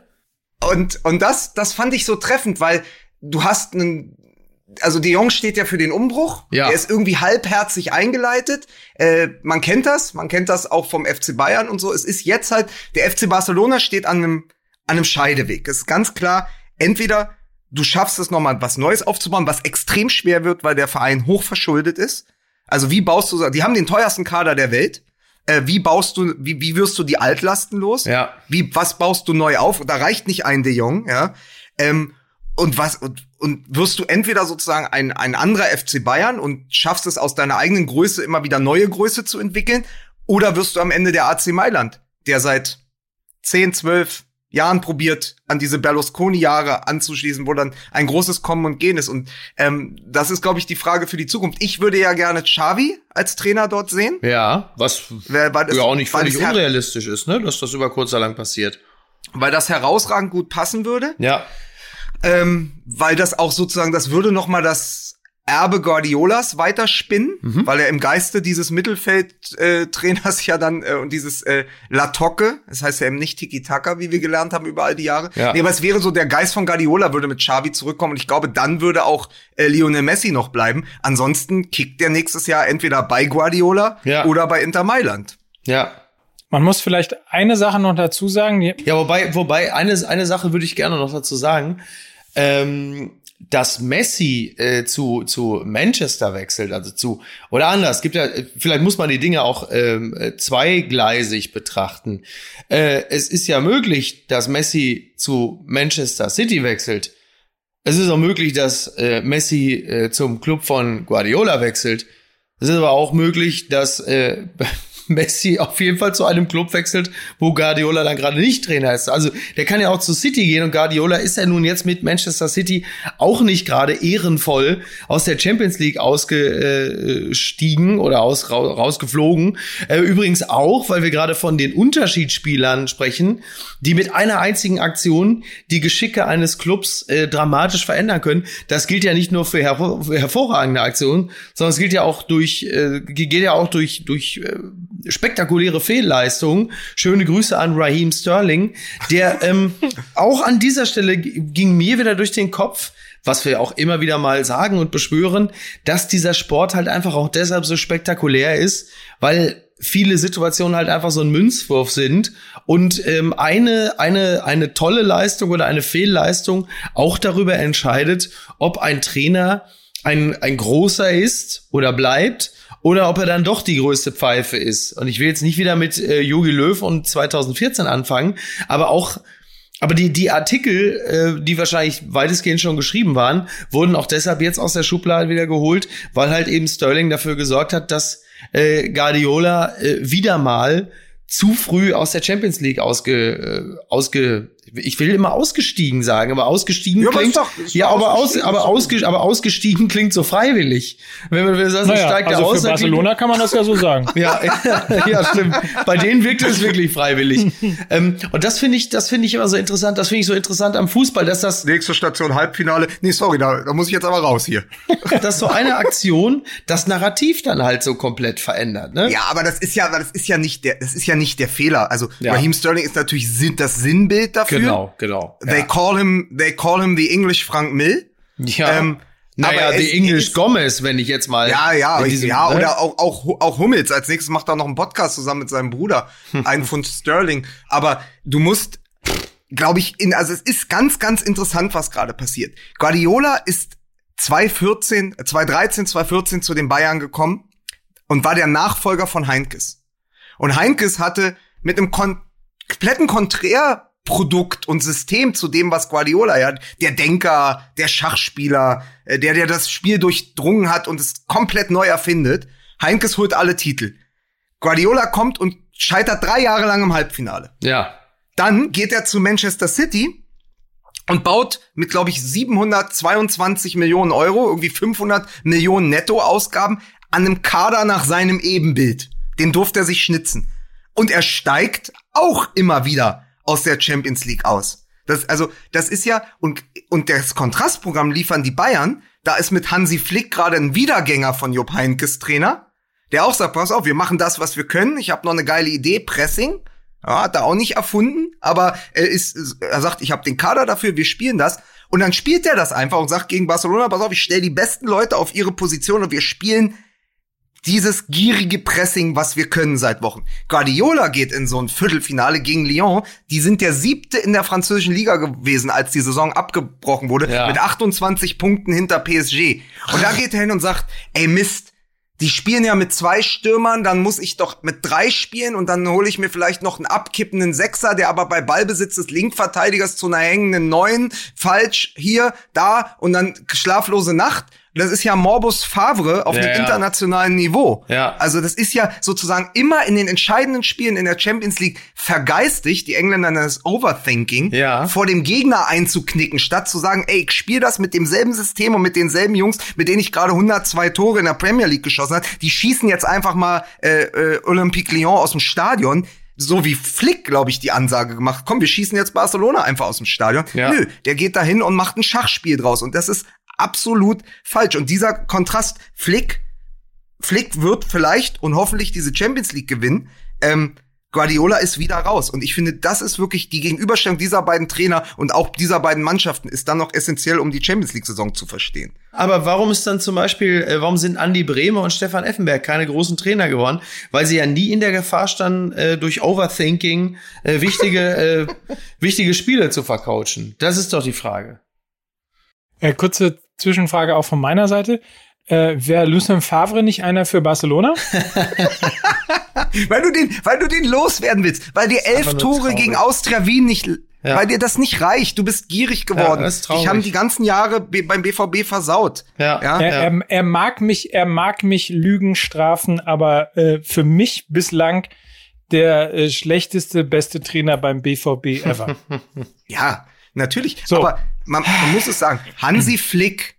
Und, und das, das fand ich so treffend, weil du hast einen, also de Jong steht ja für den Umbruch. Ja. Er ist irgendwie halbherzig eingeleitet. Äh, man kennt das, man kennt das auch vom FC Bayern und so. Es ist jetzt halt, der FC Barcelona steht an einem an einem Scheideweg. Es ist ganz klar, entweder du schaffst es nochmal was Neues aufzubauen, was extrem schwer wird, weil der Verein hoch verschuldet ist. Also wie baust du, die haben den teuersten Kader der Welt. Äh, wie baust du, wie, wie wirst du die Altlasten los?
Ja.
Wie, was baust du neu auf? Da reicht nicht ein De Jong, ja. Ähm, und was, und, und wirst du entweder sozusagen ein, ein anderer FC Bayern und schaffst es aus deiner eigenen Größe immer wieder neue Größe zu entwickeln, oder wirst du am Ende der AC Mailand, der seit 10, 12, Jahren probiert, an diese Berlusconi-Jahre anzuschließen, wo dann ein großes Kommen und Gehen ist. Und ähm, das ist, glaube ich, die Frage für die Zukunft. Ich würde ja gerne Xavi als Trainer dort sehen.
Ja, was
weil, weil das,
ja auch nicht völlig unrealistisch ist, ne, dass das über kurz oder lang passiert.
Weil das herausragend gut passen würde.
Ja.
Ähm, weil das auch sozusagen, das würde noch mal das Erbe Guardiolas weiterspinnen, mhm. weil er im Geiste dieses Mittelfeldtrainers äh, ja dann äh, und dieses äh, La Tocke, das heißt ja eben nicht Tiki-Taka, wie wir gelernt haben über all die Jahre. Ja. Nee, aber es wäre so, der Geist von Guardiola würde mit Xavi zurückkommen und ich glaube, dann würde auch äh, Lionel Messi noch bleiben. Ansonsten kickt der nächstes Jahr entweder bei Guardiola ja. oder bei Inter Mailand.
Ja,
man muss vielleicht eine Sache noch dazu sagen.
Ja, wobei, wobei eine, eine Sache würde ich gerne noch dazu sagen. Ähm, dass Messi äh, zu, zu Manchester wechselt, also zu, oder anders, gibt ja, vielleicht muss man die Dinge auch ähm, zweigleisig betrachten. Äh, es ist ja möglich, dass Messi zu Manchester City wechselt. Es ist auch möglich, dass äh, Messi äh, zum Club von Guardiola wechselt. Es ist aber auch möglich, dass äh, Messi auf jeden Fall zu einem Club wechselt, wo Guardiola dann gerade nicht Trainer ist. Also der kann ja auch zu City gehen und Guardiola ist ja nun jetzt mit Manchester City auch nicht gerade ehrenvoll aus der Champions League ausgestiegen oder aus, rausgeflogen. Äh, übrigens auch, weil wir gerade von den Unterschiedsspielern sprechen, die mit einer einzigen Aktion die Geschicke eines Clubs äh, dramatisch verändern können. Das gilt ja nicht nur für, hervor für hervorragende Aktionen, sondern es gilt ja auch durch, äh, geht ja auch durch, durch äh, spektakuläre Fehlleistung. Schöne Grüße an Raheem Sterling, der ähm, auch an dieser Stelle ging mir wieder durch den Kopf, was wir auch immer wieder mal sagen und beschwören, dass dieser Sport halt einfach auch deshalb so spektakulär ist, weil viele Situationen halt einfach so ein Münzwurf sind und ähm, eine eine eine tolle Leistung oder eine Fehlleistung auch darüber entscheidet, ob ein Trainer ein ein großer ist oder bleibt oder ob er dann doch die größte Pfeife ist. Und ich will jetzt nicht wieder mit äh, Jogi Löw und 2014 anfangen, aber auch aber die, die Artikel, äh, die wahrscheinlich weitestgehend schon geschrieben waren, wurden auch deshalb jetzt aus der Schublade wieder geholt, weil halt eben Sterling dafür gesorgt hat, dass äh, Guardiola äh, wieder mal zu früh aus der Champions League ausge, äh, ausge ich will immer ausgestiegen sagen, aber ausgestiegen
Ja,
klingt
doch-
ja, aber aus,
ausgestiegen,
aber,
ist doch
ausge, aber ausgestiegen klingt so freiwillig. Wenn man wenn man sagt,
Naja,
steigt er
also
aus,
für Barcelona kann man das ja so sagen.
ja, ja, stimmt. Bei denen wirkt es wirklich freiwillig. ähm, und das finde ich, das finde ich immer so interessant. Das finde ich so interessant am Fußball, dass das,
Nächste Station Halbfinale. Nee, sorry, da, da muss ich jetzt aber raus hier.
dass so eine Aktion das Narrativ dann halt so komplett verändert. Ne?
Ja, aber das ist ja, das ist ja nicht der, das ist ja nicht der Fehler. Also
Ja.
Raheem Sterling ist natürlich das Sinnbild dafür.
genau, genau.
They
ja.
call him, they call him the English Frank Mill.
ja.
ähm,
naja,
aber es
English
ist-
Gomez, wenn ich jetzt mal.
Ja, ja,
diesem-
ja,
ne?
oder auch, auch, auch Hummels. Als nächstes macht er noch einen Podcast zusammen mit seinem Bruder. Ein Pfund Sterling. Aber du musst, glaube ich, in, also es ist ganz, ganz interessant, was gerade passiert. Guardiola ist 2014, äh, 2013, 2014 zu den Bayern gekommen und war der Nachfolger von Heinkes. Und Heinkes hatte mit einem kompletten Konträrprodukt und System zu dem, was Guardiola ja, der Denker, der Schachspieler, äh, der, der das Spiel durchdrungen hat und es komplett neu erfindet. Heinkes holt alle Titel. Guardiola kommt und scheitert drei Jahre lang im Halbfinale.
ja.
Dann geht er zu Manchester City und baut mit, glaube ich, 722 Millionen Euro, irgendwie 500 Millionen Nettoausgaben an einem Kader nach seinem Ebenbild. Den durfte er sich schnitzen. Und er steigt auch immer wieder aus der Champions League aus. Das, also, das ist ja, und, und das Kontrastprogramm liefern die Bayern. Da ist mit Hansi Flick gerade ein Wiedergänger von Jupp Heynckes Trainer, der auch sagt, pass auf, wir machen das, was wir können. Ich habe noch eine geile Idee, Pressing. Ja, hat er auch nicht erfunden, aber er ist, er sagt, ich habe den Kader dafür, wir spielen das. Und dann spielt er das einfach und sagt gegen Barcelona, pass auf, ich stelle die besten Leute auf ihre Position und wir spielen dieses gierige Pressing, was wir können seit Wochen. Guardiola geht in so ein Viertelfinale gegen Lyon. Die sind der siebte in der französischen Liga gewesen, als die Saison abgebrochen wurde,
Ja.
mit 28 Punkten hinter PSG. Und da geht er hin und sagt, ey Mist, die spielen ja mit zwei Stürmern, dann muss ich doch mit drei spielen und dann hole ich mir vielleicht noch einen abkippenden Sechser, der aber bei Ballbesitz des Linkverteidigers zu einer hängenden Neun, falsch, hier, da und dann schlaflose Nacht. Das ist ja Morbus Favre auf
Ja,
einem
ja.
internationalen Niveau.
Ja.
Also das ist ja sozusagen immer in den entscheidenden Spielen in der Champions League vergeistigt, die Engländer es Overthinking,
Ja.
vor dem Gegner einzuknicken, statt zu sagen, ey, ich spiele das mit demselben System und mit denselben Jungs, mit denen ich gerade 102 Tore in der Premier League geschossen habe. Die schießen jetzt einfach mal äh, äh, Olympique Lyon aus dem Stadion. So wie Flick, glaube ich, die Ansage gemacht. Komm, wir schießen jetzt Barcelona einfach aus dem Stadion.
Ja.
Nö, der geht dahin und macht ein Schachspiel draus. Und das ist absolut falsch. Und dieser Kontrast, Flick, Flick wird vielleicht und hoffentlich diese Champions League gewinnen. Ähm, Guardiola ist wieder raus. Und ich finde, das ist wirklich die Gegenüberstellung dieser beiden Trainer und auch dieser beiden Mannschaften ist dann noch essentiell, um die Champions League-Saison zu verstehen.
Aber warum ist dann zum Beispiel, äh, warum sind Andy Bremer und Stefan Effenberg keine großen Trainer geworden? Weil sie ja nie in der Gefahr standen, äh, durch Overthinking äh, wichtige, äh, wichtige Spiele zu vercoachen. Das ist doch die Frage.
Äh, kurze Zwischenfrage auch von meiner Seite. Äh, Wäre Lucien Favre nicht einer für Barcelona?
Weil du den, weil du den loswerden willst, weil dir elf Tore
traurig.
gegen Austria Wien nicht,
Ja.
weil dir das nicht reicht. Du bist gierig geworden.
ist traurig.
Dich haben die ganzen Jahre beim BVB versaut.
Ja.
Ja.
Er, er, er mag mich, er mag mich Lügen strafen, aber äh, für mich bislang der äh, schlechteste, beste Trainer beim BVB ever.
Ja, natürlich.
So.
Aber man, man muss es sagen, Hansi Flick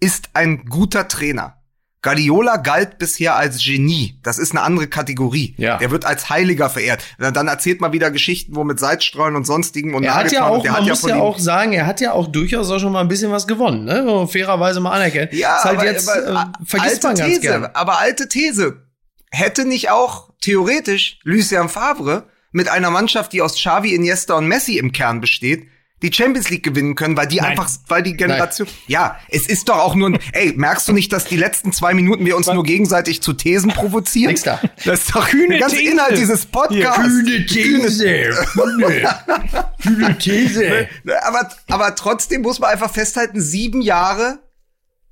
ist ein guter Trainer. Guardiola galt bisher als Genie. Das ist eine andere Kategorie.
Ja.
Der wird als Heiliger verehrt. Dann erzählt man wieder Geschichten, wo mit Seitstreuen und sonstigen und
Er hat ja auch, man
hat
muss ja
ihm-
auch sagen, er hat ja auch durchaus auch schon mal ein bisschen was gewonnen, ne? Muss man fairerweise mal anerkennen.
Ja,
ist halt
aber,
jetzt,
aber,
äh, vergisst
alte
man ganz
These,
gerne.
Aber alte These. Hätte nicht auch theoretisch Lucien Favre mit einer Mannschaft, die aus Xavi, Iniesta und Messi im Kern besteht, die Champions League gewinnen können, weil die
Nein.
einfach, weil die Generation, ja, es ist doch auch nur, ein, ey, merkst du nicht, dass die letzten zwei Minuten wir uns nur gegenseitig zu Thesen provozieren?
Nix da.
Das ist doch
Kühne
der ganze
These.
Inhalt dieses Podcasts.
These. Kühne These.
Aber, aber trotzdem muss man einfach festhalten, sieben Jahre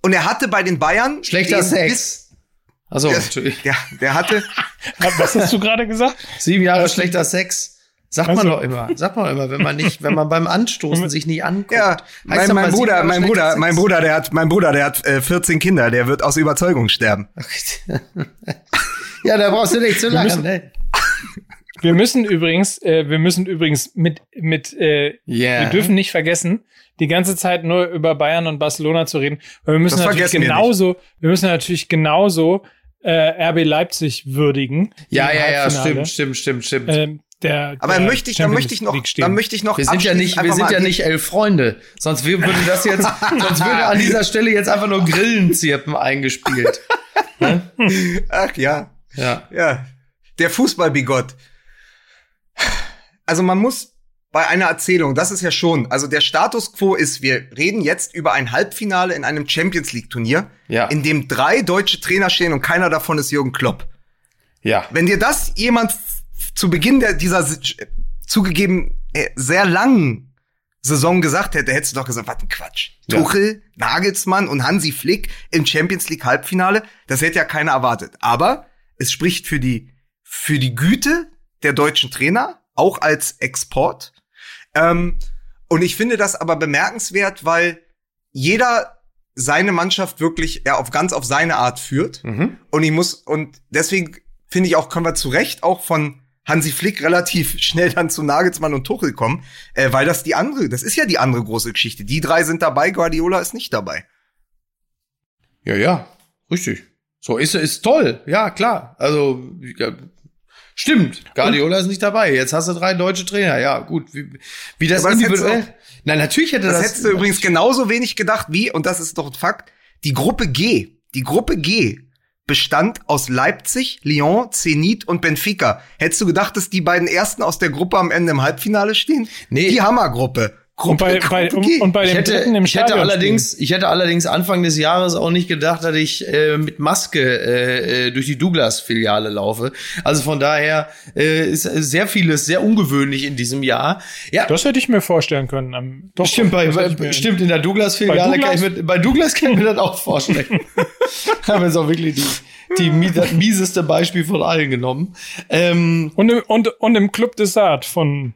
und er hatte bei den Bayern
Schlechter Sex. Also
der,
natürlich.
der, der hatte,
Was hast du gerade gesagt?
Sieben Jahre schlechter Sex. Sagt man
Also-
doch immer. Sagt man immer, wenn man nicht, wenn man beim Anstoßen sich nicht anguckt.
ja,
heißt
mein, mein Bruder, mein Bruder,
Sex.
mein Bruder, der hat, mein Bruder, der hat äh, 14 Kinder, der wird aus Überzeugung sterben.
ja, da brauchst du nicht zu lachen.
müssen-
ne?
Wir müssen übrigens, äh, wir müssen übrigens mit, mit, äh,
Ja.
wir dürfen nicht vergessen, die ganze Zeit nur über Bayern und Barcelona zu reden. Weil wir müssen
Das
natürlich
vergessen wir
genauso, wir, müssen natürlich genauso äh, RB Leipzig würdigen.
Ja, ja, ja, stimmt, stimmt, stimmt, stimmt.
Ähm, der,
Aber
der
dann möchte ich, dann
Champions
möchte ich noch, dann möchte ich noch.
wir sind ja nicht, wir sind ja nicht elf Freunde. Sonst wir- würde das jetzt, sonst würde an dieser Stelle jetzt einfach nur Grillenzirpen eingespielt.
Ach ja,
Ja.
ja. Der Fußballbigott. Also man muss bei einer Erzählung, das ist ja schon, also der Status quo ist, wir reden jetzt über ein Halbfinale in einem Champions League Turnier,
Ja.
in dem drei deutsche Trainer stehen und keiner davon ist Jürgen Klopp.
Ja.
Wenn dir das jemand zu Beginn der, dieser s- zugegeben äh, sehr langen Saison gesagt hätte, hättest du doch gesagt, was ein Quatsch.
Ja.
Tuchel, Nagelsmann und Hansi Flick im Champions League Halbfinale, das hätte ja keiner erwartet. Aber es spricht für die, für die Güte der deutschen Trainer, auch als Export. Ähm, und ich finde das aber bemerkenswert, weil jeder seine Mannschaft wirklich ja, auf ganz auf seine Art führt.
Mhm.
Und ich muss, und deswegen finde ich auch, können wir zu Recht auch von Hansi Flick relativ schnell dann zu Nagelsmann und Tuchel kommen, äh, weil das die andere, das ist ja die andere große Geschichte. Die drei sind dabei, Guardiola ist nicht dabei.
Ja, ja, richtig. So ist ist toll. Ja, klar. Also ja, stimmt. Guardiola ist nicht dabei. Jetzt hast du drei deutsche Trainer. Ja, gut. Wie, wie das
Aber das
individuell. Nein, natürlich hätte
Das,
das.
hättest du übrigens genauso wenig gedacht wie, und das ist doch ein Fakt, die Gruppe G, die Gruppe G bestand aus Leipzig, Lyon, Zenit und Benfica. Hättest du gedacht, dass die beiden ersten aus der Gruppe am Ende im Halbfinale stehen?
Nee.
Die Hammergruppe.
Und bei, bei,
Gruppe G.
und bei
ich
dem
hätte,
dritten im
ich hätte allerdings, ich hätte allerdings Anfang des Jahres auch nicht gedacht, dass ich äh, mit Maske äh, äh, durch die Douglas-Filiale laufe. Also von daher äh, ist sehr vieles sehr ungewöhnlich in diesem Jahr. Ja,
Das hätte ich mir vorstellen können. Am, doch,
Stimmt, bei, bei, stimmt, in der Douglas-Filiale
Bei
kann ich
Douglas?
mir, bei Douglas kann ich mir das auch vorstellen. Haben wir jetzt auch wirklich die, die mieseste Beispiel von allen genommen. Ähm,
Und im, und, und im Club des Saat von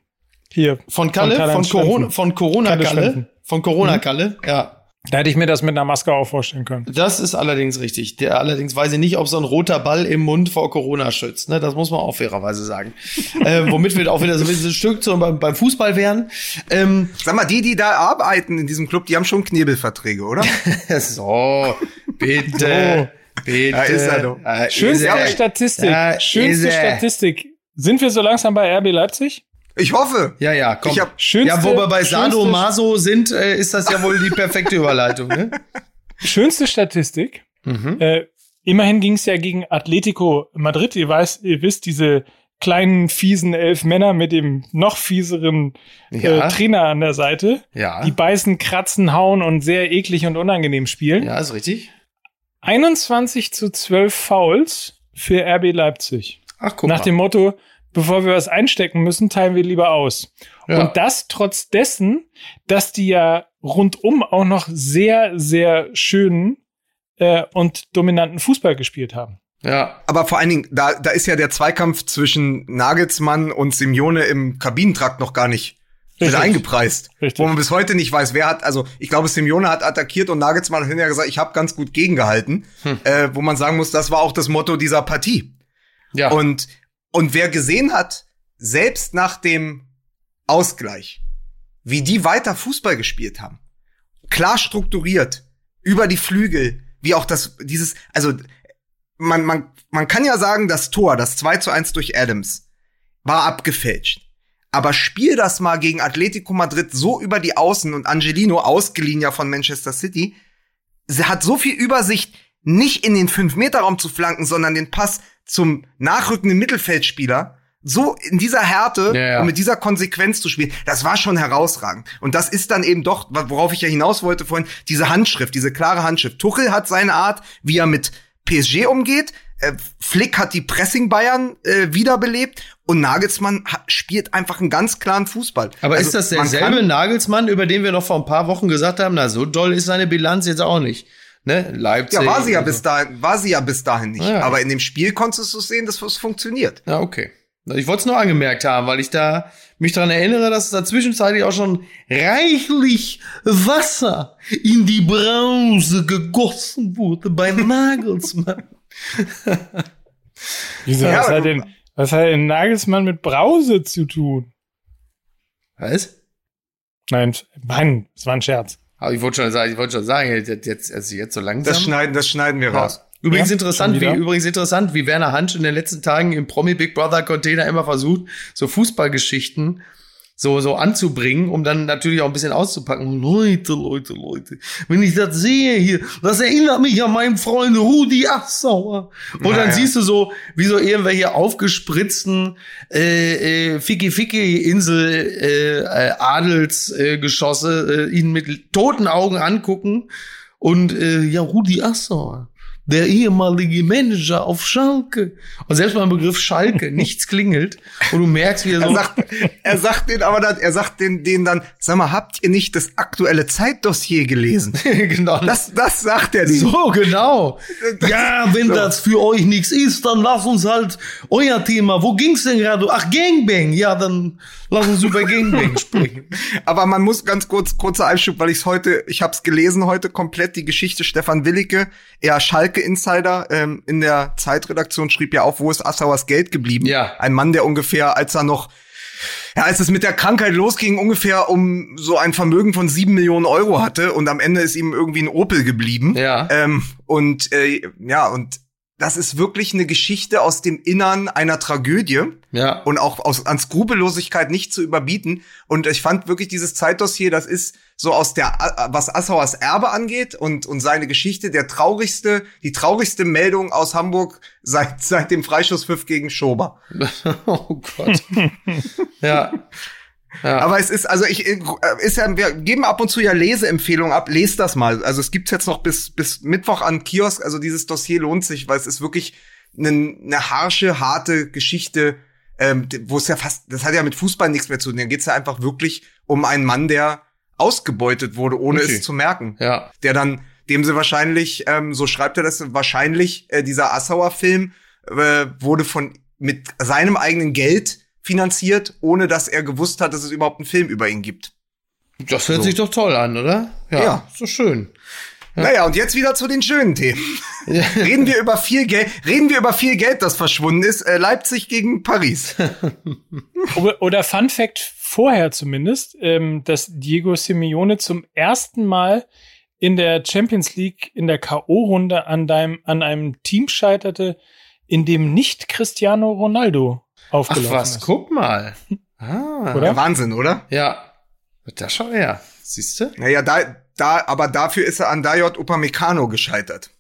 hier.
von Kalle, von,
Karl-Heinz
Corona, von Corona
Kalle
Kalle, von Corona Kalle, ja.
Da hätte ich mir das mit einer Maske auch vorstellen können.
Das ist allerdings richtig. Der, allerdings weiß ich nicht, ob so ein roter Ball im Mund vor Corona schützt. Ne? Das muss man auch fairerweise sagen. äh, womit wir auch wieder so ein bisschen ein Stück zu, beim, beim Fußball wären. Ähm,
Sag mal, die, die da arbeiten in diesem Club, die haben schon Knebelverträge, oder?
so, bitte. Bitte.
Ja, ist er doch.
Äh,
Schönste
ist er.
Statistik.
Da
schönste
ist.
Statistik. Sind wir so langsam bei RB Leipzig?
Ich hoffe.
Ja, ja, komm.
Ich hab-
Schönste,
ja, wo wir bei Sado Maso sind, äh, ist das ja wohl die perfekte Überleitung, ne?
Schönste Statistik.
Mhm.
Äh, immerhin ging es ja gegen Atletico Madrid. Ihr, weiß, ihr wisst, diese kleinen, fiesen elf Männer mit dem noch fieseren
Ja.
äh, Trainer an der Seite.
Ja.
Die beißen, kratzen, hauen und sehr eklig und unangenehm spielen.
Ja, ist richtig.
21 zu 12 Fouls für RB Leipzig.
Ach, guck
Nach
mal.
dem Motto, bevor wir was einstecken müssen, teilen wir lieber aus.
Ja.
Und das trotz dessen, dass die ja rundum auch noch sehr, sehr schönen äh, und dominanten Fußball gespielt haben.
ja.
Aber vor allen Dingen, da, da ist ja der Zweikampf zwischen Nagelsmann und Simeone im Kabinentrakt noch gar nicht
Richtig.
wieder eingepreist.
Richtig.
Wo man bis heute nicht weiß, wer hat, also ich glaube, Simeone hat attackiert und Nagelsmann hat hinterher gesagt, ich habe ganz gut gegengehalten.
Hm.
Äh, wo man sagen muss, das war auch das Motto dieser Partie.
Ja.
Und, und wer gesehen hat, selbst nach dem Ausgleich, wie die weiter Fußball gespielt haben, klar strukturiert, über die Flügel, wie auch das, dieses, also man, man, man kann ja sagen, das Tor, das 2 zu 1 durch Adams, war abgefälscht. Aber spiel das mal gegen Atletico Madrid so über die Außen und Angelino, ausgeliehen ja von Manchester City, sie hat so viel Übersicht, nicht in den 5-Meter-Raum zu flanken, sondern den Pass zum nachrückenden Mittelfeldspieler so in dieser Härte
Ja, ja.
und mit dieser Konsequenz zu spielen, das war schon herausragend. Und das ist dann eben doch, worauf ich ja hinaus wollte vorhin, diese Handschrift, diese klare Handschrift. Tuchel hat seine Art, wie er mit PSG umgeht. Äh, Flick hat die Pressing Bayern äh, wiederbelebt und Nagelsmann hat, spielt einfach einen ganz klaren Fußball.
Aber
Also,
ist das derselbe Nagelsmann, über den wir noch vor ein paar Wochen gesagt haben, na, so doll ist seine Bilanz jetzt auch nicht. Ne, Leipzig.
Ja, war sie ja
und
bis
so.
dahin, war sie ja bis dahin nicht.
Ja.
Aber in dem Spiel konntest du sehen, dass es funktioniert.
Ja, okay. Ich wollte es nur angemerkt haben, weil ich da mich daran erinnere, dass da zwischenzeitlich auch schon reichlich Wasser in die Brause gegossen wurde bei Nagelsmann.
Wieso,
Ja,
was, hat denn, was hat denn Nagelsmann mit Brause zu tun?
Was?
Nein, Mann, das war ein Scherz.
Aber ich wollte schon sagen, ich wollte schon sagen, jetzt, jetzt, also jetzt so langsam.
Das schneiden, das schneiden wir raus.
Übrigens
Ja,
interessant, wie, übrigens interessant, wie Werner Hansch in den letzten Tagen im Promi Big Brother Container immer versucht, so Fußballgeschichten so, so anzubringen, um dann natürlich auch ein bisschen auszupacken. Leute, Leute, Leute, wenn ich das sehe hier, das erinnert mich an meinen Freund Rudi Assauer. Und dann
Naja.
siehst du so, wie so irgendwelche aufgespritzten äh, äh, Ficky Ficky Insel äh, äh, Adelsgeschosse Geschosse, äh, ihn mit toten Augen angucken und äh, ja, Rudi Assauer, der ehemalige Manager auf Schalke. Und selbst beim Begriff Schalke nichts klingelt und du merkst, wie er
Er
so
sagt, er sagt den aber dann, er sagt den, denen dann, sag mal, habt ihr nicht das aktuelle Zeitdossier gelesen?
genau
Das, das sagt er nicht.
So, genau.
Das-
Ja, wenn
so.
das für euch nichts ist, dann lass uns halt euer Thema. Wo ging's denn gerade? Ach, Gangbang. Ja, dann lass uns über Gangbang sprechen.
Aber man muss ganz kurz, kurzer Einschub, weil ich es heute, ich habe es gelesen heute komplett, die Geschichte Stefan Willicke, er Schalke-Insider ähm, in der Zeitredaktion schrieb ja auf, wo ist Assauers Geld geblieben?
Ja.
Ein Mann, der ungefähr, als er noch, ja, als es mit der Krankheit losging, ungefähr um so ein Vermögen von sieben Millionen Euro hatte und am Ende ist ihm irgendwie ein Opel geblieben.
Ja.
Ähm, und äh, ja, und das ist wirklich eine Geschichte aus dem Innern einer Tragödie
Ja.
und auch aus, an Skrupellosigkeit nicht zu überbieten. Und ich fand wirklich dieses Zeitdossier, das ist so aus der, was Assauers Erbe angeht und, und seine Geschichte, der traurigste, die traurigste Meldung aus Hamburg seit, seit dem Freischusspfiff gegen Schober.
oh Gott. ja. Ja.
Aber es ist, also ich, äh, ist ja, wir geben ab und zu ja Leseempfehlungen ab, lest das mal. Also es gibt's jetzt noch bis, bis Mittwoch an Kiosk, also dieses Dossier lohnt sich, weil es ist wirklich eine, eine harsche, harte Geschichte, ähm, wo es ja fast, das hat ja mit Fußball nichts mehr zu tun. Da geht's ja einfach wirklich um einen Mann, der ausgebeutet wurde, ohne
Okay.
es zu merken.
ja.
Der dann, dem sie wahrscheinlich, ähm, so schreibt er das, wahrscheinlich, äh, dieser Assauer-Film äh, wurde von mit seinem eigenen Geld finanziert, ohne dass er gewusst hat, dass es überhaupt einen Film über ihn gibt.
Das hört
So.
sich doch toll an, oder?
Ja.
Ist doch schön.
Naja, und jetzt wieder zu den schönen Themen. reden wir über viel Geld, reden wir über viel Geld, das verschwunden ist. Äh, Leipzig gegen Paris.
Oder, oder Fun Fact vorher zumindest, ähm, dass Diego Simeone zum ersten Mal in der Champions League in der K.O.-Runde an, deinem- an einem Team scheiterte, in dem nicht Cristiano Ronaldo
Ach
aufgelaufen
was,
ist.
guck mal. Ah.
Oder?
Ja, Wahnsinn, oder?
Ja. Das schau her. Siehst du?
Naja, da, da, aber dafür ist er an Dayot Upamecano gescheitert.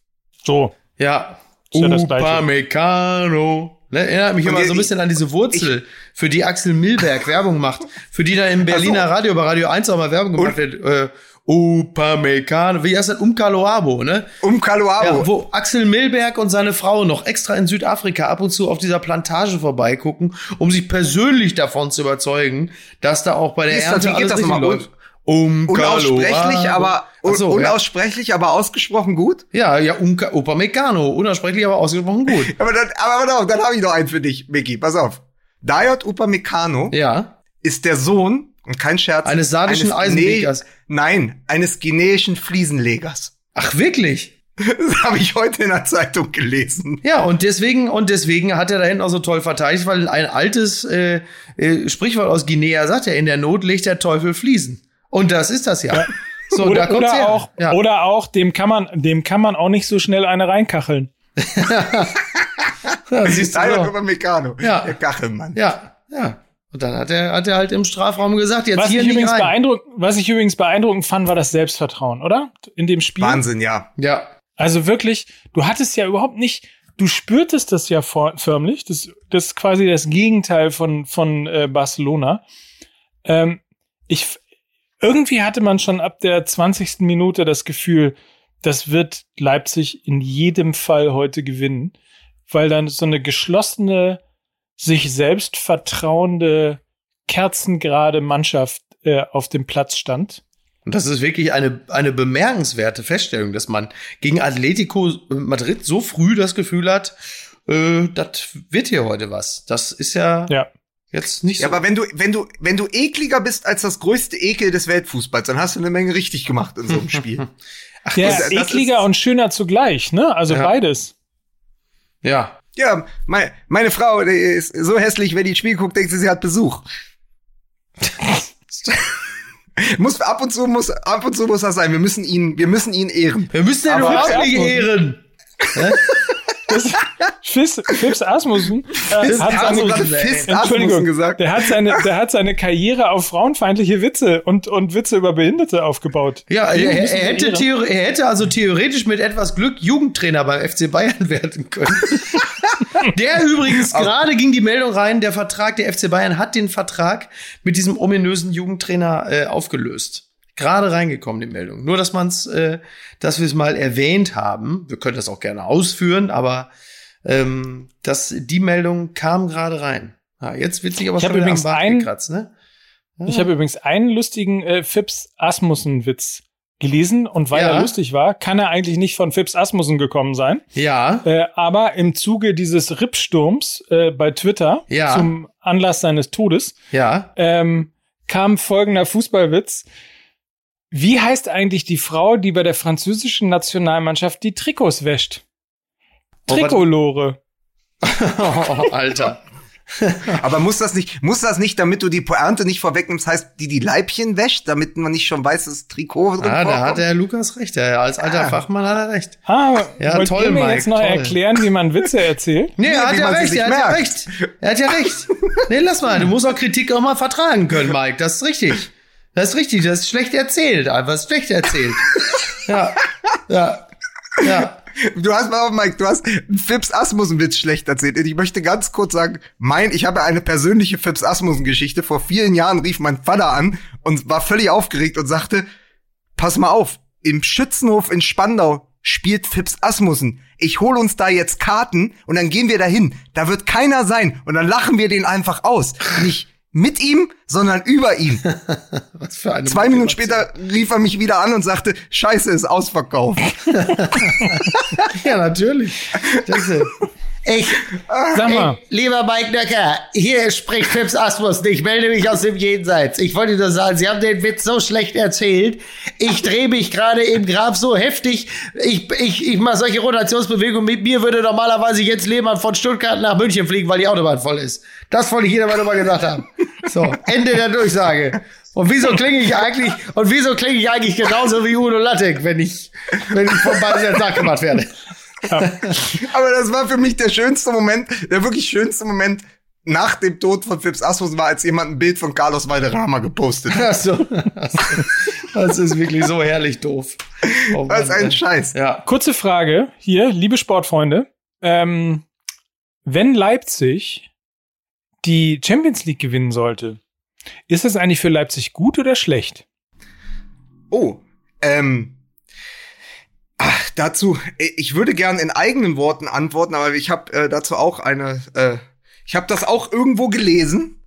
So.
Ja.
Ja.
Upamecano. Ne, erinnert mich
Und
immer so ein bisschen an diese Wurzel, für die Axel Milberg Werbung macht. Für die da im Berliner Radio, bei Radio 1 auch mal Werbung gemacht wird. Äh, Upamecano. Wie heißt das? Umkaloabo, ne?
Um Kaluabo.
Ja, wo Axel Milberg und seine Frau noch extra in Südafrika ab und zu auf dieser Plantage vorbeigucken, um sich persönlich davon zu überzeugen, dass da auch bei der
das?
Ernte
geht
alles
das
richtig läuft. Um
Unaussprechlich, aber un,
so, ja.
unaussprechlich, aber ausgesprochen gut.
ja, ja, Umka Upamecano, unaussprechlich, aber ausgesprochen gut.
Aber dann, aber auf, dann habe ich noch einen für dich, Micky. Pass auf. Dayot Upamecano
Ja,
ist der Sohn, und kein Scherz,
Eines sardischen Eisenlegers.
Nein, eines guineischen Fliesenlegers.
ach wirklich?
Das habe ich heute in der Zeitung gelesen.
Ja, und deswegen, und deswegen hat er da hinten auch so toll verteidigt, weil ein altes äh, äh, Sprichwort aus Guinea sagt ja, in der Not legt der Teufel Fliesen. Und das ist das ja. So, da
oder,
kommt's
oder auch,
ja.
oder auch, dem kann man, dem kann man auch nicht so schnell eine reinkacheln.
ja, siehst du.
Upamecano.
Ja.
Der Kachelmann.
Ja, ja. Und dann hat er, hat er halt im Strafraum gesagt, jetzt
Was
hier
ich,
nicht
übrigens
rein.
beeindruckend, was ich übrigens beeindruckend fand, war das Selbstvertrauen, oder? In dem Spiel.
Wahnsinn, ja.
Ja,
Also wirklich, du hattest ja überhaupt nicht, du spürtest das ja vor, förmlich. Das, das ist quasi das Gegenteil von, von äh, Barcelona. Ähm, ich, irgendwie hatte man schon ab der 20. Minute das Gefühl, das wird Leipzig in jedem Fall heute gewinnen, weil dann so eine geschlossene, sich selbst vertrauende, kerzengerade Mannschaft äh, auf dem Platz stand.
Und das ist wirklich eine, eine bemerkenswerte Feststellung, dass man gegen Atletico Madrid so früh das Gefühl hat, äh, das wird hier heute was. Das ist ja,
Ja.
jetzt nicht so.
Ja, aber wenn du, wenn du, wenn du ekliger bist als das größte Ekel des Weltfußballs, dann hast du eine Menge richtig gemacht in so einem Spiel.
Der
das- das
ekliger
ist-
und schöner zugleich, ne? Also
Ja.
beides.
ja.
Ja, meine, meine Frau die ist so hässlich, wenn die ein Spiel guckt, denkt sie, sie hat Besuch. muss ab und zu muss ab und zu muss das sein. Wir müssen ihn, wir müssen ihn ehren.
Wir müssen den überhaupt nicht ehren.
Fips, Fips Asmussen äh, hat seine,
Asmussen,
Entschuldigung,
Asmussen gesagt?
der hat seine, der hat seine Karriere auf frauenfeindliche Witze und, und Witze über Behinderte aufgebaut.
Ja, er, er, hätte theore- er hätte also theoretisch mit etwas Glück Jugendtrainer beim FC Bayern werden können. der übrigens, gerade ging die Meldung rein, der Vertrag, der FC Bayern hat den Vertrag mit diesem ominösen Jugendtrainer äh, aufgelöst. Gerade reingekommen, die Meldung. Nur, dass man's, äh, dass wir es mal erwähnt haben. Wir können das auch gerne ausführen, aber ähm, dass die Meldung kam gerade rein. Ja, jetzt wird sich aber
Ich
schon wieder am
übrigens
Bart
ein-
gekratzt, ne?
Ich habe übrigens einen lustigen äh, Fips Asmussen-Witz gelesen und weil
Ja.
er lustig war, kann er eigentlich nicht von Fips Asmussen gekommen sein.
Ja.
Äh, aber im Zuge dieses Rippsturms äh, bei Twitter
Ja.
zum Anlass seines Todes
Ja.
ähm, kam folgender Fußballwitz. Wie heißt eigentlich die Frau, die bei der französischen Nationalmannschaft die Trikots wäscht? Trikolore.
Oh, Alter.
Aber muss das nicht, muss das nicht, damit du die Pointe nicht vorwegnimmst, heißt, die die Leibchen wäscht, damit man nicht schon weiß, dass Trikot drin
Ah, da hat der Lukas recht. Der, als alter
Ah.
Fachmann hat er recht.
Ah,
Ja,
wollt
toll,
ihr mir
Mike,
jetzt noch
toll.
erklären, wie man Witze erzählt?
Nee, er hat ja recht, er hat ja recht. Er hat ja recht. Nee, lass mal, du musst auch Kritik auch mal vertragen können, Mike. Das ist richtig. Das ist richtig, das ist schlecht erzählt, einfach schlecht erzählt. Ja, ja, ja.
Du hast mal, Mike, du hast Fips Asmussen-Witz schlecht erzählt. Ich möchte ganz kurz sagen, mein, ich habe eine persönliche Fips Asmussen-Geschichte. Vor vielen Jahren rief mein Vater an und war völlig aufgeregt und sagte, pass mal auf, im Schützenhof in Spandau spielt Fips Asmussen. Ich hol uns da jetzt Karten und dann gehen wir dahin. Da wird keiner sein und dann lachen wir den einfach aus. Nicht mit ihm, sondern über ihn.
Was für eine
Zwei Minuten später rief er mich wieder an und sagte, Scheiße, ist ausverkauft.
Ja, natürlich. Das ist, ich,
Sag mal,
lieber Mike Nöcker, hier spricht Fips Asmus. Ich melde mich aus dem Jenseits. Ich wollte nur sagen, Sie haben den Witz so schlecht erzählt. Ich drehe mich gerade im Grab so heftig. Ich, ich, ich mache solche Rotationsbewegungen. Mit mir würde normalerweise jetzt Lehmann von Stuttgart nach München fliegen, weil die Autobahn voll ist. Das wollte ich jeder mal nochmal gesagt haben. So, Ende der Durchsage. Und wieso klinge ich eigentlich, und wieso klinge ich eigentlich genauso wie Udo Lattek, wenn ich, wenn ich von beiden nachgemacht werde?
Aber das war für mich der schönste Moment, der wirklich schönste Moment nach dem Tod von Phipps Asmus war, als jemand ein Bild von Carlos Valderrama gepostet hat.
Ach so. Ach so. Das ist wirklich so herrlich doof. Oh
Das ist ein. Scheiß.
Ja.
kurze Frage hier, liebe Sportfreunde. Ähm, wenn Leipzig die Champions League gewinnen sollte, ist das eigentlich für Leipzig gut oder schlecht?
Oh, ähm, ach, dazu, äh, ich würde gern in eigenen Worten antworten, aber ich habe äh, dazu auch eine, äh, ich habe das auch irgendwo gelesen,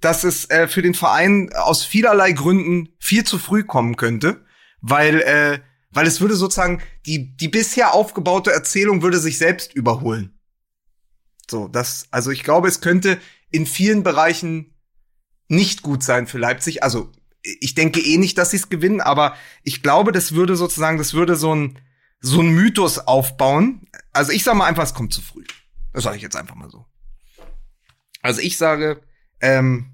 dass es äh, für den Verein aus vielerlei Gründen viel zu früh kommen könnte, weil äh, weil es würde sozusagen die die bisher aufgebaute Erzählung würde sich selbst überholen. So, das also ich glaube, es könnte in vielen Bereichen nicht gut sein für Leipzig. Also ich denke eh nicht, dass sie es gewinnen, aber ich glaube, das würde sozusagen, das würde so ein so ein Mythos aufbauen. Also ich sage mal einfach, es kommt zu früh. Das sage ich jetzt einfach mal so. Also ich sage, ähm,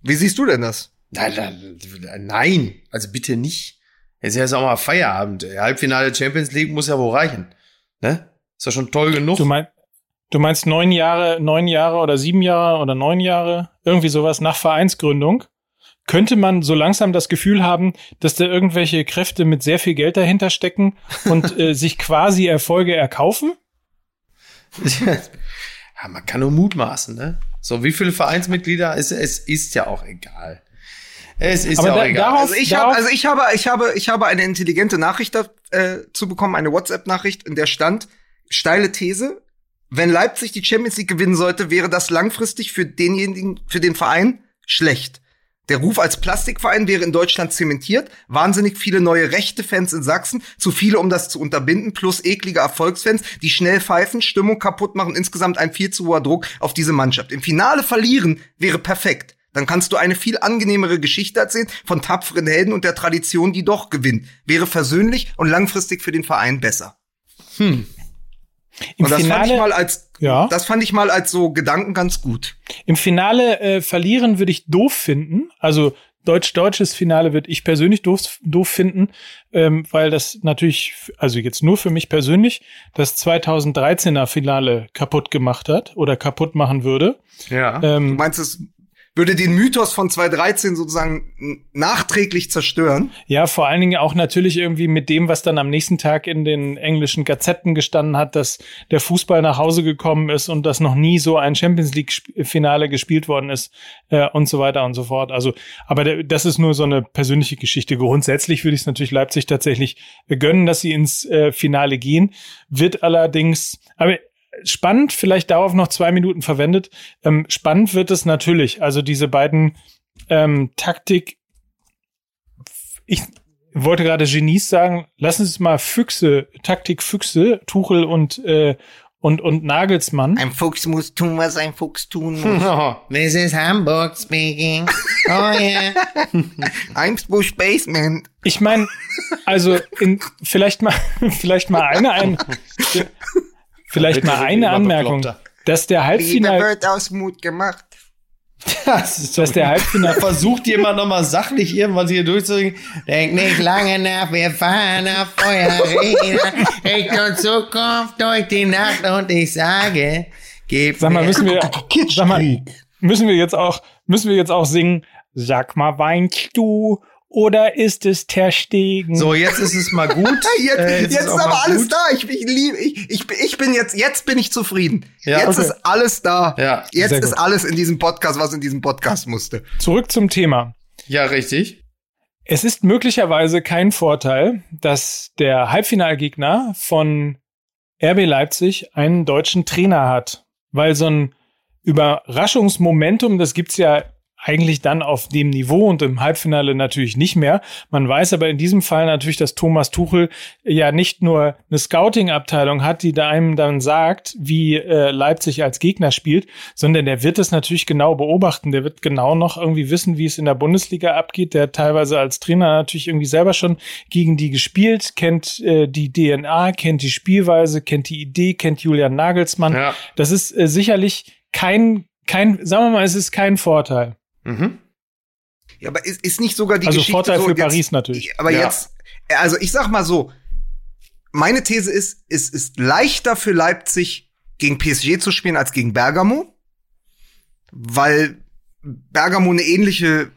wie siehst du denn das?
Nein, nein, nein, also bitte nicht. Jetzt ist ja auch mal Feierabend. Halbfinale Champions League muss ja wohl reichen. Ne? Ist ja schon toll genug.
Du, mein, du meinst neun Jahre, neun Jahre oder sieben Jahre oder neun Jahre, irgendwie sowas nach Vereinsgründung? Könnte man so langsam das Gefühl haben, dass da irgendwelche Kräfte mit sehr viel Geld dahinter stecken und äh, sich quasi Erfolge erkaufen?
ja, man kann nur mutmaßen, ne? So, wie viele Vereinsmitglieder? Es, es ist ja auch egal. Es ist
Aber
ja auch
da-
egal.
darauf-
Also ich
darauf-
habe, also ich habe, ich habe, ich habe eine intelligente Nachricht äh, zu bekommen, eine WhatsApp-Nachricht, in der stand steile These: Wenn Leipzig die Champions League gewinnen sollte, wäre das langfristig für denjenigen, für den Verein schlecht. Der Ruf als Plastikverein wäre in Deutschland zementiert. Wahnsinnig viele neue rechte Fans in Sachsen. Zu viele, um das zu unterbinden. Plus eklige Erfolgsfans, die schnell pfeifen, Stimmung kaputt machen. Insgesamt ein viel zu hoher Druck auf diese Mannschaft. Im Finale verlieren wäre perfekt. Dann kannst du eine viel angenehmere Geschichte erzählen von tapferen Helden und der Tradition, die doch gewinnt. Wäre versöhnlich und langfristig für den Verein besser.
Im
und das
Finale,
fand ich mal als,
Ja.
das fand ich mal als so Gedanken ganz gut.
Im Finale äh, verlieren würde ich doof finden. Also deutsch-deutsches Finale würde ich persönlich doof, doof finden, ähm, weil das natürlich, also jetzt nur für mich persönlich, das 2013er Finale kaputt gemacht hat oder kaputt machen würde.
Ja.
Du
Ähm,
meinst, es würde den Mythos von 2013 sozusagen nachträglich zerstören?
Ja, vor allen Dingen auch natürlich irgendwie mit dem, was dann am nächsten Tag in den englischen Gazetten gestanden hat, dass der Fußball nach Hause gekommen ist und dass noch nie so ein Champions League-Finale gespielt worden ist äh, und so weiter und so fort. Also, aber der, das ist nur so eine persönliche Geschichte. Grundsätzlich würde ich es natürlich Leipzig tatsächlich gönnen, dass sie ins äh, Finale gehen. Wird allerdings, aber spannend, vielleicht darauf noch zwei Minuten verwendet. Ähm, spannend wird es natürlich. Also diese beiden ähm, Taktik ich wollte gerade Genies sagen, lass uns mal Füchse, Taktik Füchse, Tuchel und, äh, und, und Nagelsmann.
Ein Fuchs muss tun, was ein Fuchs tun muss.
Oh,
This is Hamburg speaking. Oh yeah.
Eimsbusch Basement.
Ich meine, also in, vielleicht mal, vielleicht mal eine, ein, vielleicht mal eine Anmerkung, dass der
Liebe
Halbfinal,
wird aus Mut gemacht.
das ist
dass der Halbfinal,
Versucht jemand noch mal sachlich irgendwas hier durchzubringen?
Denk nicht lange nach, wir fahren auf Feuerräder. Richtung Zukunft durch die Nacht und ich sage, gib
sag mal,
mir
müssen wir, sag mal, müssen wir jetzt auch, müssen wir jetzt auch singen, sag mal, weinst du oder ist es Ter Stegen?
So, jetzt ist es mal gut.
Jetzt,
Äh,
jetzt, ist
auch
aber alles
gut.
da. Ich, ich liebe, ich, ich, ich bin jetzt, jetzt bin ich zufrieden.
Ja,
jetzt
okay.
ist alles da.
Ja,
jetzt ist
gut.
alles in diesem Podcast, was in diesem Podcast musste.
Zurück zum Thema.
Ja, richtig.
Es ist möglicherweise kein Vorteil, dass der Halbfinalgegner von RB Leipzig einen deutschen Trainer hat, weil so ein Überraschungsmomentum, das gibt's ja eigentlich dann auf dem Niveau und im Halbfinale natürlich nicht mehr. Man weiß aber in diesem Fall natürlich, dass Thomas Tuchel ja nicht nur eine Scouting-Abteilung hat, die da einem dann sagt, wie äh, Leipzig als Gegner spielt, sondern der wird es natürlich genau beobachten. Der wird genau noch irgendwie wissen, wie es in der Bundesliga abgeht. Der hat teilweise als Trainer natürlich irgendwie selber schon gegen die gespielt, kennt äh, die DNA, kennt die Spielweise, kennt die Idee, kennt Julian Nagelsmann.
Ja.
Das ist äh, sicherlich kein, kein, sagen wir mal, es ist kein Vorteil.
Mhm.
Ja, aber ist, ist nicht sogar die
also
Geschichte
Vorteil
so
für
jetzt,
Paris natürlich.
Aber
Ja.
jetzt, also ich sag mal so, meine These ist, es ist leichter für Leipzig gegen PSG zu spielen als gegen Bergamo, weil Bergamo eine ähnliche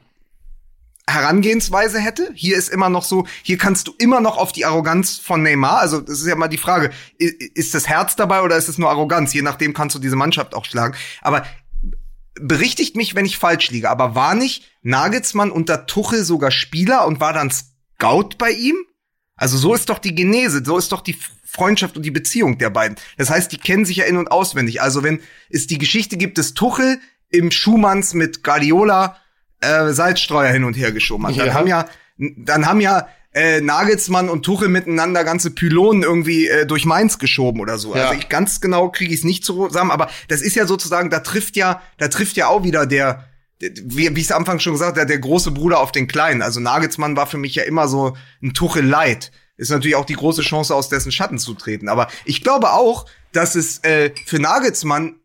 Herangehensweise hätte. Hier ist immer noch so, hier kannst du immer noch auf die Arroganz von Neymar, also das ist ja mal die Frage, ist das Herz dabei oder ist es nur Arroganz? Je nachdem kannst du diese Mannschaft auch schlagen. Aber berichtigt mich, wenn ich falsch liege, aber war nicht Nagelsmann unter Tuchel sogar Spieler und war dann Scout bei ihm? Also so ist doch die Genese, so ist doch die Freundschaft und die Beziehung der beiden. Das heißt, die kennen sich ja in- und auswendig. Also wenn es die Geschichte gibt, dass Tuchel im Schumanns mit Guardiola äh, Salzstreuer hin und her geschoben hat, dann
Ja.
haben ja, dann haben ja äh, Nagelsmann und Tuchel miteinander ganze Pylonen irgendwie äh, durch Mainz geschoben oder so.
Ja.
Also ich ganz genau kriege ich es nicht zusammen, aber das ist ja sozusagen, da trifft ja, da trifft ja auch wieder der, der- wie, wie ich es am Anfang schon gesagt habe, der große Bruder auf den Kleinen. Also Nagelsmann war für mich ja immer so ein Tuchel Light. Ist natürlich auch die große Chance, aus dessen Schatten zu treten. Aber ich glaube auch, dass es äh, für Nagelsmann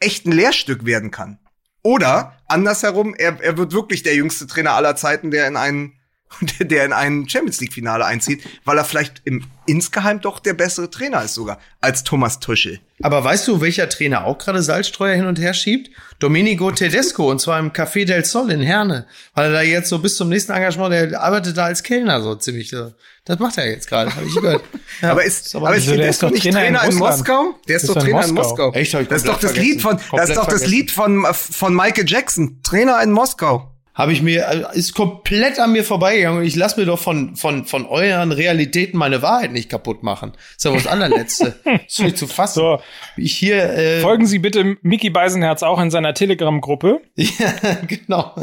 echt ein Lehrstück werden kann. Oder andersherum, er, er wird wirklich der jüngste Trainer aller Zeiten, der in einen der in ein Champions League Finale einzieht, weil er vielleicht im insgeheim doch der bessere Trainer ist sogar als Thomas Tuchel.
Aber weißt du, welcher Trainer auch gerade Salzstreuer hin und her schiebt? Domenico Tedesco, und zwar im Café del Sol in Herne. Weil er da jetzt so bis zum nächsten Engagement, der arbeitet da als Kellner so ziemlich. so. Das macht er jetzt gerade, habe ich gehört. Ja,
aber ist, aber,
aber
ist Tedesco
ist doch
nicht
Trainer in
Trainer in,
Russland.
Moskau? Der ist,
Ist
doch
in
Trainer in
Moskau.
Moskau.
Echt?
Das ist doch das Lied von,
vergessen.
das ist doch das Lied von, von Michael Jackson. Trainer in Moskau.
Habe ich mir, äh, ist komplett an mir vorbeigegangen und ich lasse mir doch von, von, von euren Realitäten meine Wahrheit nicht kaputt machen. Das ist ja was allerletzte. Das ist nicht zu fassen.
So,
Wie Ich hier, äh,
folgen Sie bitte Mickey Beisenherz auch in seiner Telegram-Gruppe.
ja, genau.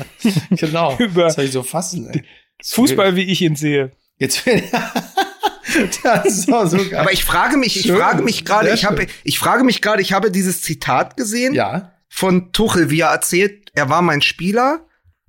genau.
Über-
das soll ich so fassen, ey.
Fußball, wie ich ihn sehe.
Jetzt wird, das ist auch so geil.
Aber ich frage mich, ich
Schön.
frage mich gerade, ich habe, ich frage mich gerade, ich habe dieses Zitat gesehen
ja.
von Tuchel, wie er erzählt, er war mein Spieler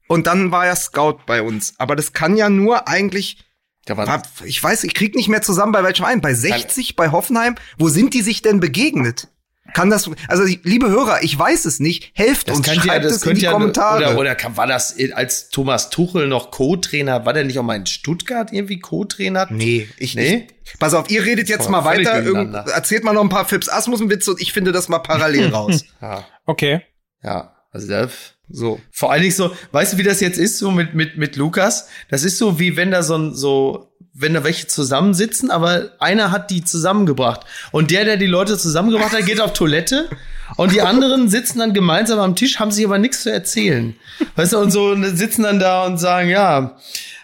und dann war er Scout bei uns. Aber das kann ja nur eigentlich,
war,
ich weiß, ich krieg nicht mehr zusammen bei welchem einen, bei 60, bei Hoffenheim. Wo sind die sich denn begegnet? Kann das, also liebe Hörer, ich weiß es nicht. Helft
das
uns,
könnte ja,
schreibt
das
es in die
ja,
Kommentare.
oder, oder kann, war das, als Thomas Tuchel noch Co-Trainer, war der nicht auch mal in Stuttgart irgendwie Co-Trainer?
Nee, ich
Nee?
nicht. Pass auf, ihr redet jetzt mal weiter. Irgend, erzählt mal noch ein paar Fips Asmussen-Witze und ich finde das mal parallel raus.
Ja,
Okay.
ja, also da,
So.
Vor allen Dingen so, weißt du, wie das jetzt ist, so mit, mit, mit Lukas? Das ist so, wie wenn da so, ein- so, wenn da welche zusammensitzen, aber einer hat die zusammengebracht. Und der, der die Leute zusammengebracht hat, geht auf Toilette. Und die anderen sitzen dann gemeinsam am Tisch, haben sich aber nichts zu erzählen. Weißt du, und so sitzen dann da und sagen, ja,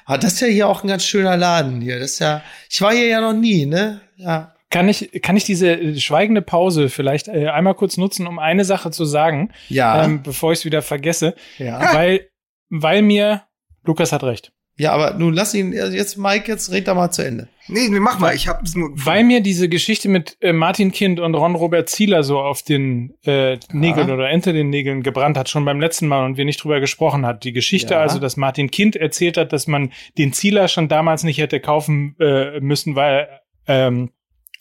ah, das ist ja hier auch ein ganz schöner Laden hier. Das ist ja, ich war hier ja noch nie, ne? Ja.
Kann ich, kann ich diese äh, schweigende Pause vielleicht äh, einmal kurz nutzen, um eine Sache zu sagen,
Ja.
ähm, bevor ich es wieder vergesse?
ja.
Weil, weil mir, Lukas hat recht,
Ja, aber nun lass ihn, also jetzt, Mike, jetzt red da mal zu Ende.
Nee, nee, mach mal, ich hab's nur.
weil mir diese Geschichte mit äh, Martin Kind und Ron Robert Zieler so auf den äh, Nägeln oder hinter den Nägeln gebrannt hat, schon beim letzten Mal und wir nicht drüber gesprochen hat. Die Geschichte
Ja.
also, dass Martin Kind erzählt hat, dass man den Zieler schon damals nicht hätte kaufen äh, müssen, weil ähm,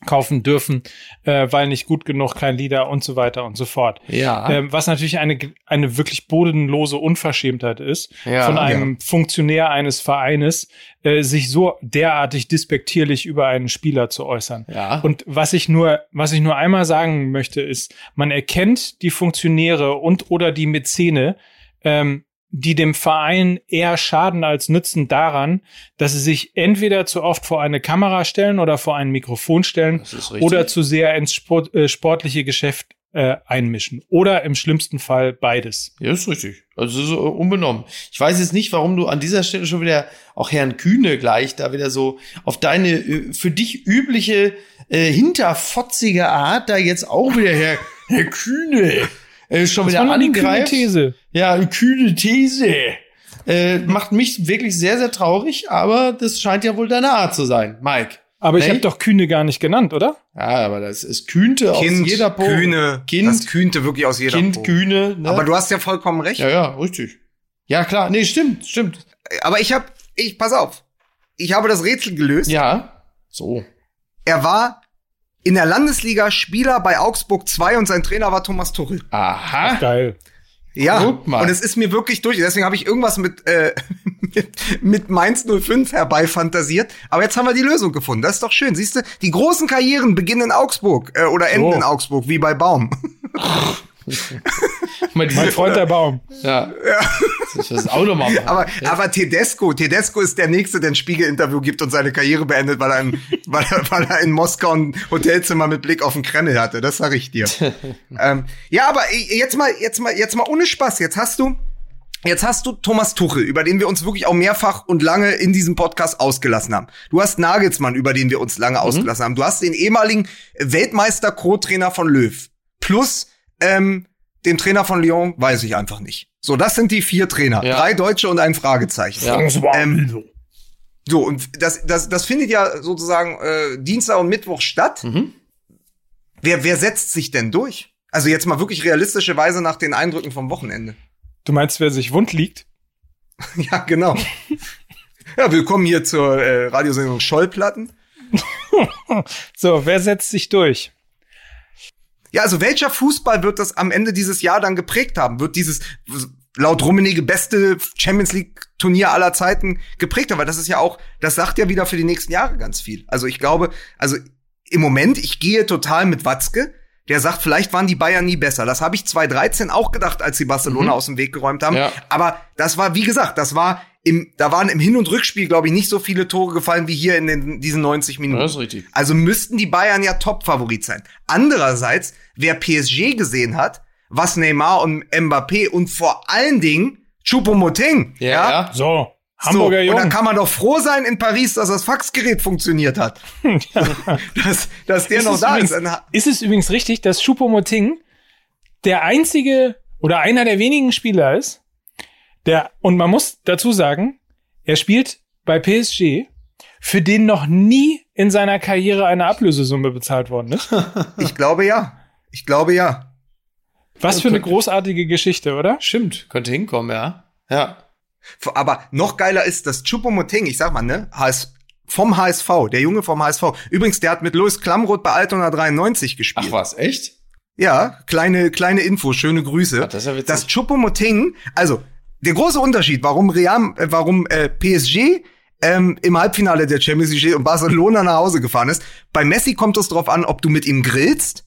kaufen dürfen, äh, weil nicht gut genug, kein Lieder und so weiter und so fort.
Ja.
Ähm, was natürlich eine, eine wirklich bodenlose Unverschämtheit ist,
Ja,
von einem Funktionär eines Vereines, äh, sich so derartig despektierlich über einen Spieler zu äußern.
ja.
Und was ich nur, was ich nur einmal sagen möchte, ist, man erkennt die Funktionäre und oder die Mäzene, ähm, die dem Verein eher schaden als nützen daran, dass sie sich entweder zu oft vor eine Kamera stellen oder vor ein Mikrofon stellen oder zu sehr ins Sport, äh, sportliche Geschäft äh, einmischen. Oder im schlimmsten Fall beides.
Ja, ist richtig. Also so unbenommen. Ich weiß jetzt nicht, warum du an dieser Stelle schon wieder auch Herrn Kühne gleich da wieder so auf deine äh, für dich übliche äh, hinterfotzige Art da jetzt auch wieder Herr, Herr Kühne äh, schon
Das
wieder
war nur eine kühne
angreift.
These.
Ja, eine kühne These. Äh, macht mich wirklich sehr, sehr traurig, aber das scheint ja wohl deine Art zu sein, Mike.
Aber ich
Nee?
habe doch Kühne gar nicht genannt, oder?
Ja, aber das ist kühnte
Kind,
aus jeder Pore.
Kühne,
Kind,
das kühnte wirklich aus jeder
Kind,
Pore.
Kühne. Ne?
Aber du hast ja vollkommen recht.
ja, ja, richtig. Ja, klar. Nee, stimmt, stimmt.
Aber ich hab, ich, pass auf. Ich habe das Rätsel gelöst.
Ja. So.
Er war in der Landesliga Spieler bei Augsburg 2 und sein Trainer war Thomas Tuchel.
Aha.
Geil.
Ja,
Guck mal.
und es ist mir wirklich durch. Deswegen habe ich irgendwas mit, äh, mit, mit Mainz 05 herbeifantasiert. Aber jetzt haben wir die Lösung gefunden. Das ist doch schön. Siehst du, die großen Karrieren beginnen in Augsburg äh, oder enden
So.
in Augsburg, wie bei Baum.
Mein Freund der Baum.
Ja. Das ist das Auto mal machen.
Aber, aber Tedesco, Tedesco ist der Nächste, der ein Spiegel-Interview gibt und seine Karriere beendet, weil er, in, weil, er, weil er in Moskau ein Hotelzimmer mit Blick auf den Kreml hatte. Das sag ich dir. ähm, ja, aber jetzt mal, jetzt mal, jetzt mal ohne Spaß. Jetzt hast du, jetzt hast du Thomas Tuchel, über den wir uns wirklich auch mehrfach und lange in diesem Podcast ausgelassen haben. Du hast Nagelsmann, über den wir uns lange ausgelassen haben. Du hast den ehemaligen Weltmeister Co-Trainer von Löw. Plus, ähm, den Trainer von Lyon weiß ich einfach nicht. So, das sind die vier Trainer.
Ja.
Drei Deutsche und ein Fragezeichen.
Ja.
Ähm, so, und das, das, das findet ja sozusagen äh, Dienstag und Mittwoch statt.
Mhm.
Wer, wer setzt sich denn durch? Also jetzt mal wirklich realistischerweise nach den Eindrücken vom Wochenende.
Du meinst, wer sich wund liegt?
ja, genau. ja, willkommen hier zur äh, Radiosendung Schollplatten.
So, wer setzt sich durch?
Ja, also welcher Fußball wird das am Ende dieses Jahr dann geprägt haben? Wird dieses laut Rummenigge beste Champions League Turnier aller Zeiten geprägt haben? Weil das ist ja auch, das sagt ja wieder für die nächsten Jahre ganz viel. Also ich glaube, also im Moment, ich gehe total mit Watzke. Der sagt, vielleicht waren die Bayern nie besser. Das habe ich 2013 auch gedacht, als sie Barcelona aus dem Weg geräumt haben.
Ja.
Aber das war, wie gesagt, das war im, da waren im Hin- und Rückspiel, glaube ich, nicht so viele Tore gefallen wie hier in den, diesen 90 Minuten.
Das ist richtig.
Also müssten die Bayern ja Top-Favorit sein. Andererseits, wer PSG gesehen hat, was Neymar und Mbappé und vor allen Dingen Choupo-Moting.
Ja, ja.
So,
So,
Hamburger
und
Jungen.
dann kann man doch froh sein in Paris, dass das Faxgerät funktioniert hat. dass, dass der
Ist
noch
es
da
übrigens,
ist.
Ist es übrigens richtig, dass Choupo-Moting der einzige oder einer der wenigen Spieler ist, der, und man muss dazu sagen, er spielt bei PSG, für den noch nie in seiner Karriere eine Ablösesumme bezahlt worden ist.
Ich glaube ja. Ich glaube ja.
Was für eine großartige Geschichte, oder?
Stimmt, könnte hinkommen, ja. Ja.
Aber noch geiler ist, dass Choupo-Moting, ich sag mal, ne, HS, vom HSV, der Junge vom HSV. Übrigens, der hat mit Louis Klamroth bei Altona 93 gespielt.
Ach was, echt?
Ja, kleine, kleine Info, schöne Grüße.
Ach, das ist ja witzig.
Das Choupo-Moting, also, der große Unterschied, warum Real, äh, warum äh, PSG ähm, im Halbfinale der Champions League und Barcelona nach Hause gefahren ist. Bei Messi kommt es darauf an, ob du mit ihm grillst.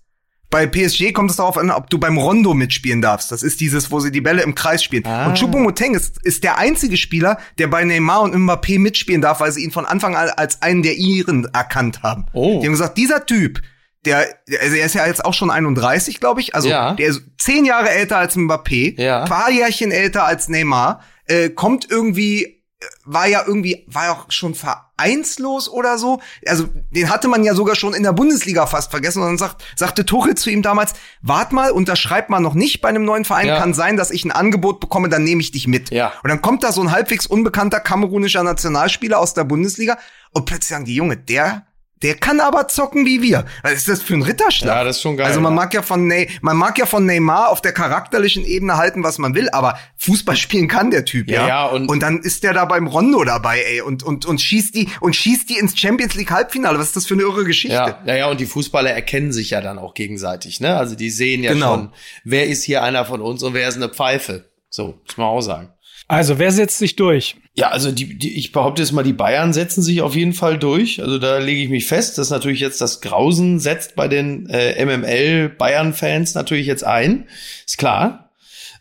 Bei PSG kommt es darauf an, ob du beim Rondo mitspielen darfst. Das ist dieses, wo sie die Bälle im Kreis spielen.
Ah.
Und Choupo-Moting ist, ist der einzige Spieler, der bei Neymar und Mbappé mitspielen darf, weil sie ihn von Anfang an als einen der ihren erkannt haben.
Oh.
Die haben gesagt, dieser Typ, der, also er ist ja jetzt auch schon 31, glaube ich. Also
Ja.
der ist zehn Jahre älter als Mbappé,
Ja.
paar Jährchen älter als Neymar, äh, kommt irgendwie, äh, war ja irgendwie, war ja auch schon vereinslos oder so. Also den hatte man ja sogar schon in der Bundesliga fast vergessen. Und dann sagt, sagte Tuchel zu ihm damals, wart mal, unterschreib mal noch nicht bei einem neuen Verein.
Ja.
Kann sein, dass ich ein Angebot bekomme, dann nehme ich dich mit.
Ja.
Und dann kommt da so ein halbwegs unbekannter kamerunischer Nationalspieler aus der Bundesliga und plötzlich sagen die Junge, der der kann aber zocken wie wir. Was ist das für ein Ritterschlag?
Ja, das ist schon geil,
Also man mag ja von Ney man mag ja von Neymar auf der charakterlichen Ebene halten, was man will, aber Fußball spielen kann der Typ, ja.
Ja, ja, und-
und dann ist der da beim Rondo dabei, ey, und und und schießt die und schießt die ins Champions League Halbfinale. Was ist das für eine irre Geschichte?
Ja, ja, ja, und die Fußballer erkennen sich ja dann auch gegenseitig, ne? Also die sehen ja
Genau.
schon, wer ist hier einer von uns und wer ist eine Pfeife. So, muss man auch sagen.
Also, wer setzt sich durch?
Ja, also die, die, ich behaupte jetzt mal, die Bayern setzen sich auf jeden Fall durch. Also da lege ich mich fest, dass natürlich jetzt das Grausen setzt bei den äh, MML-Bayern-Fans natürlich jetzt ein. Ist klar.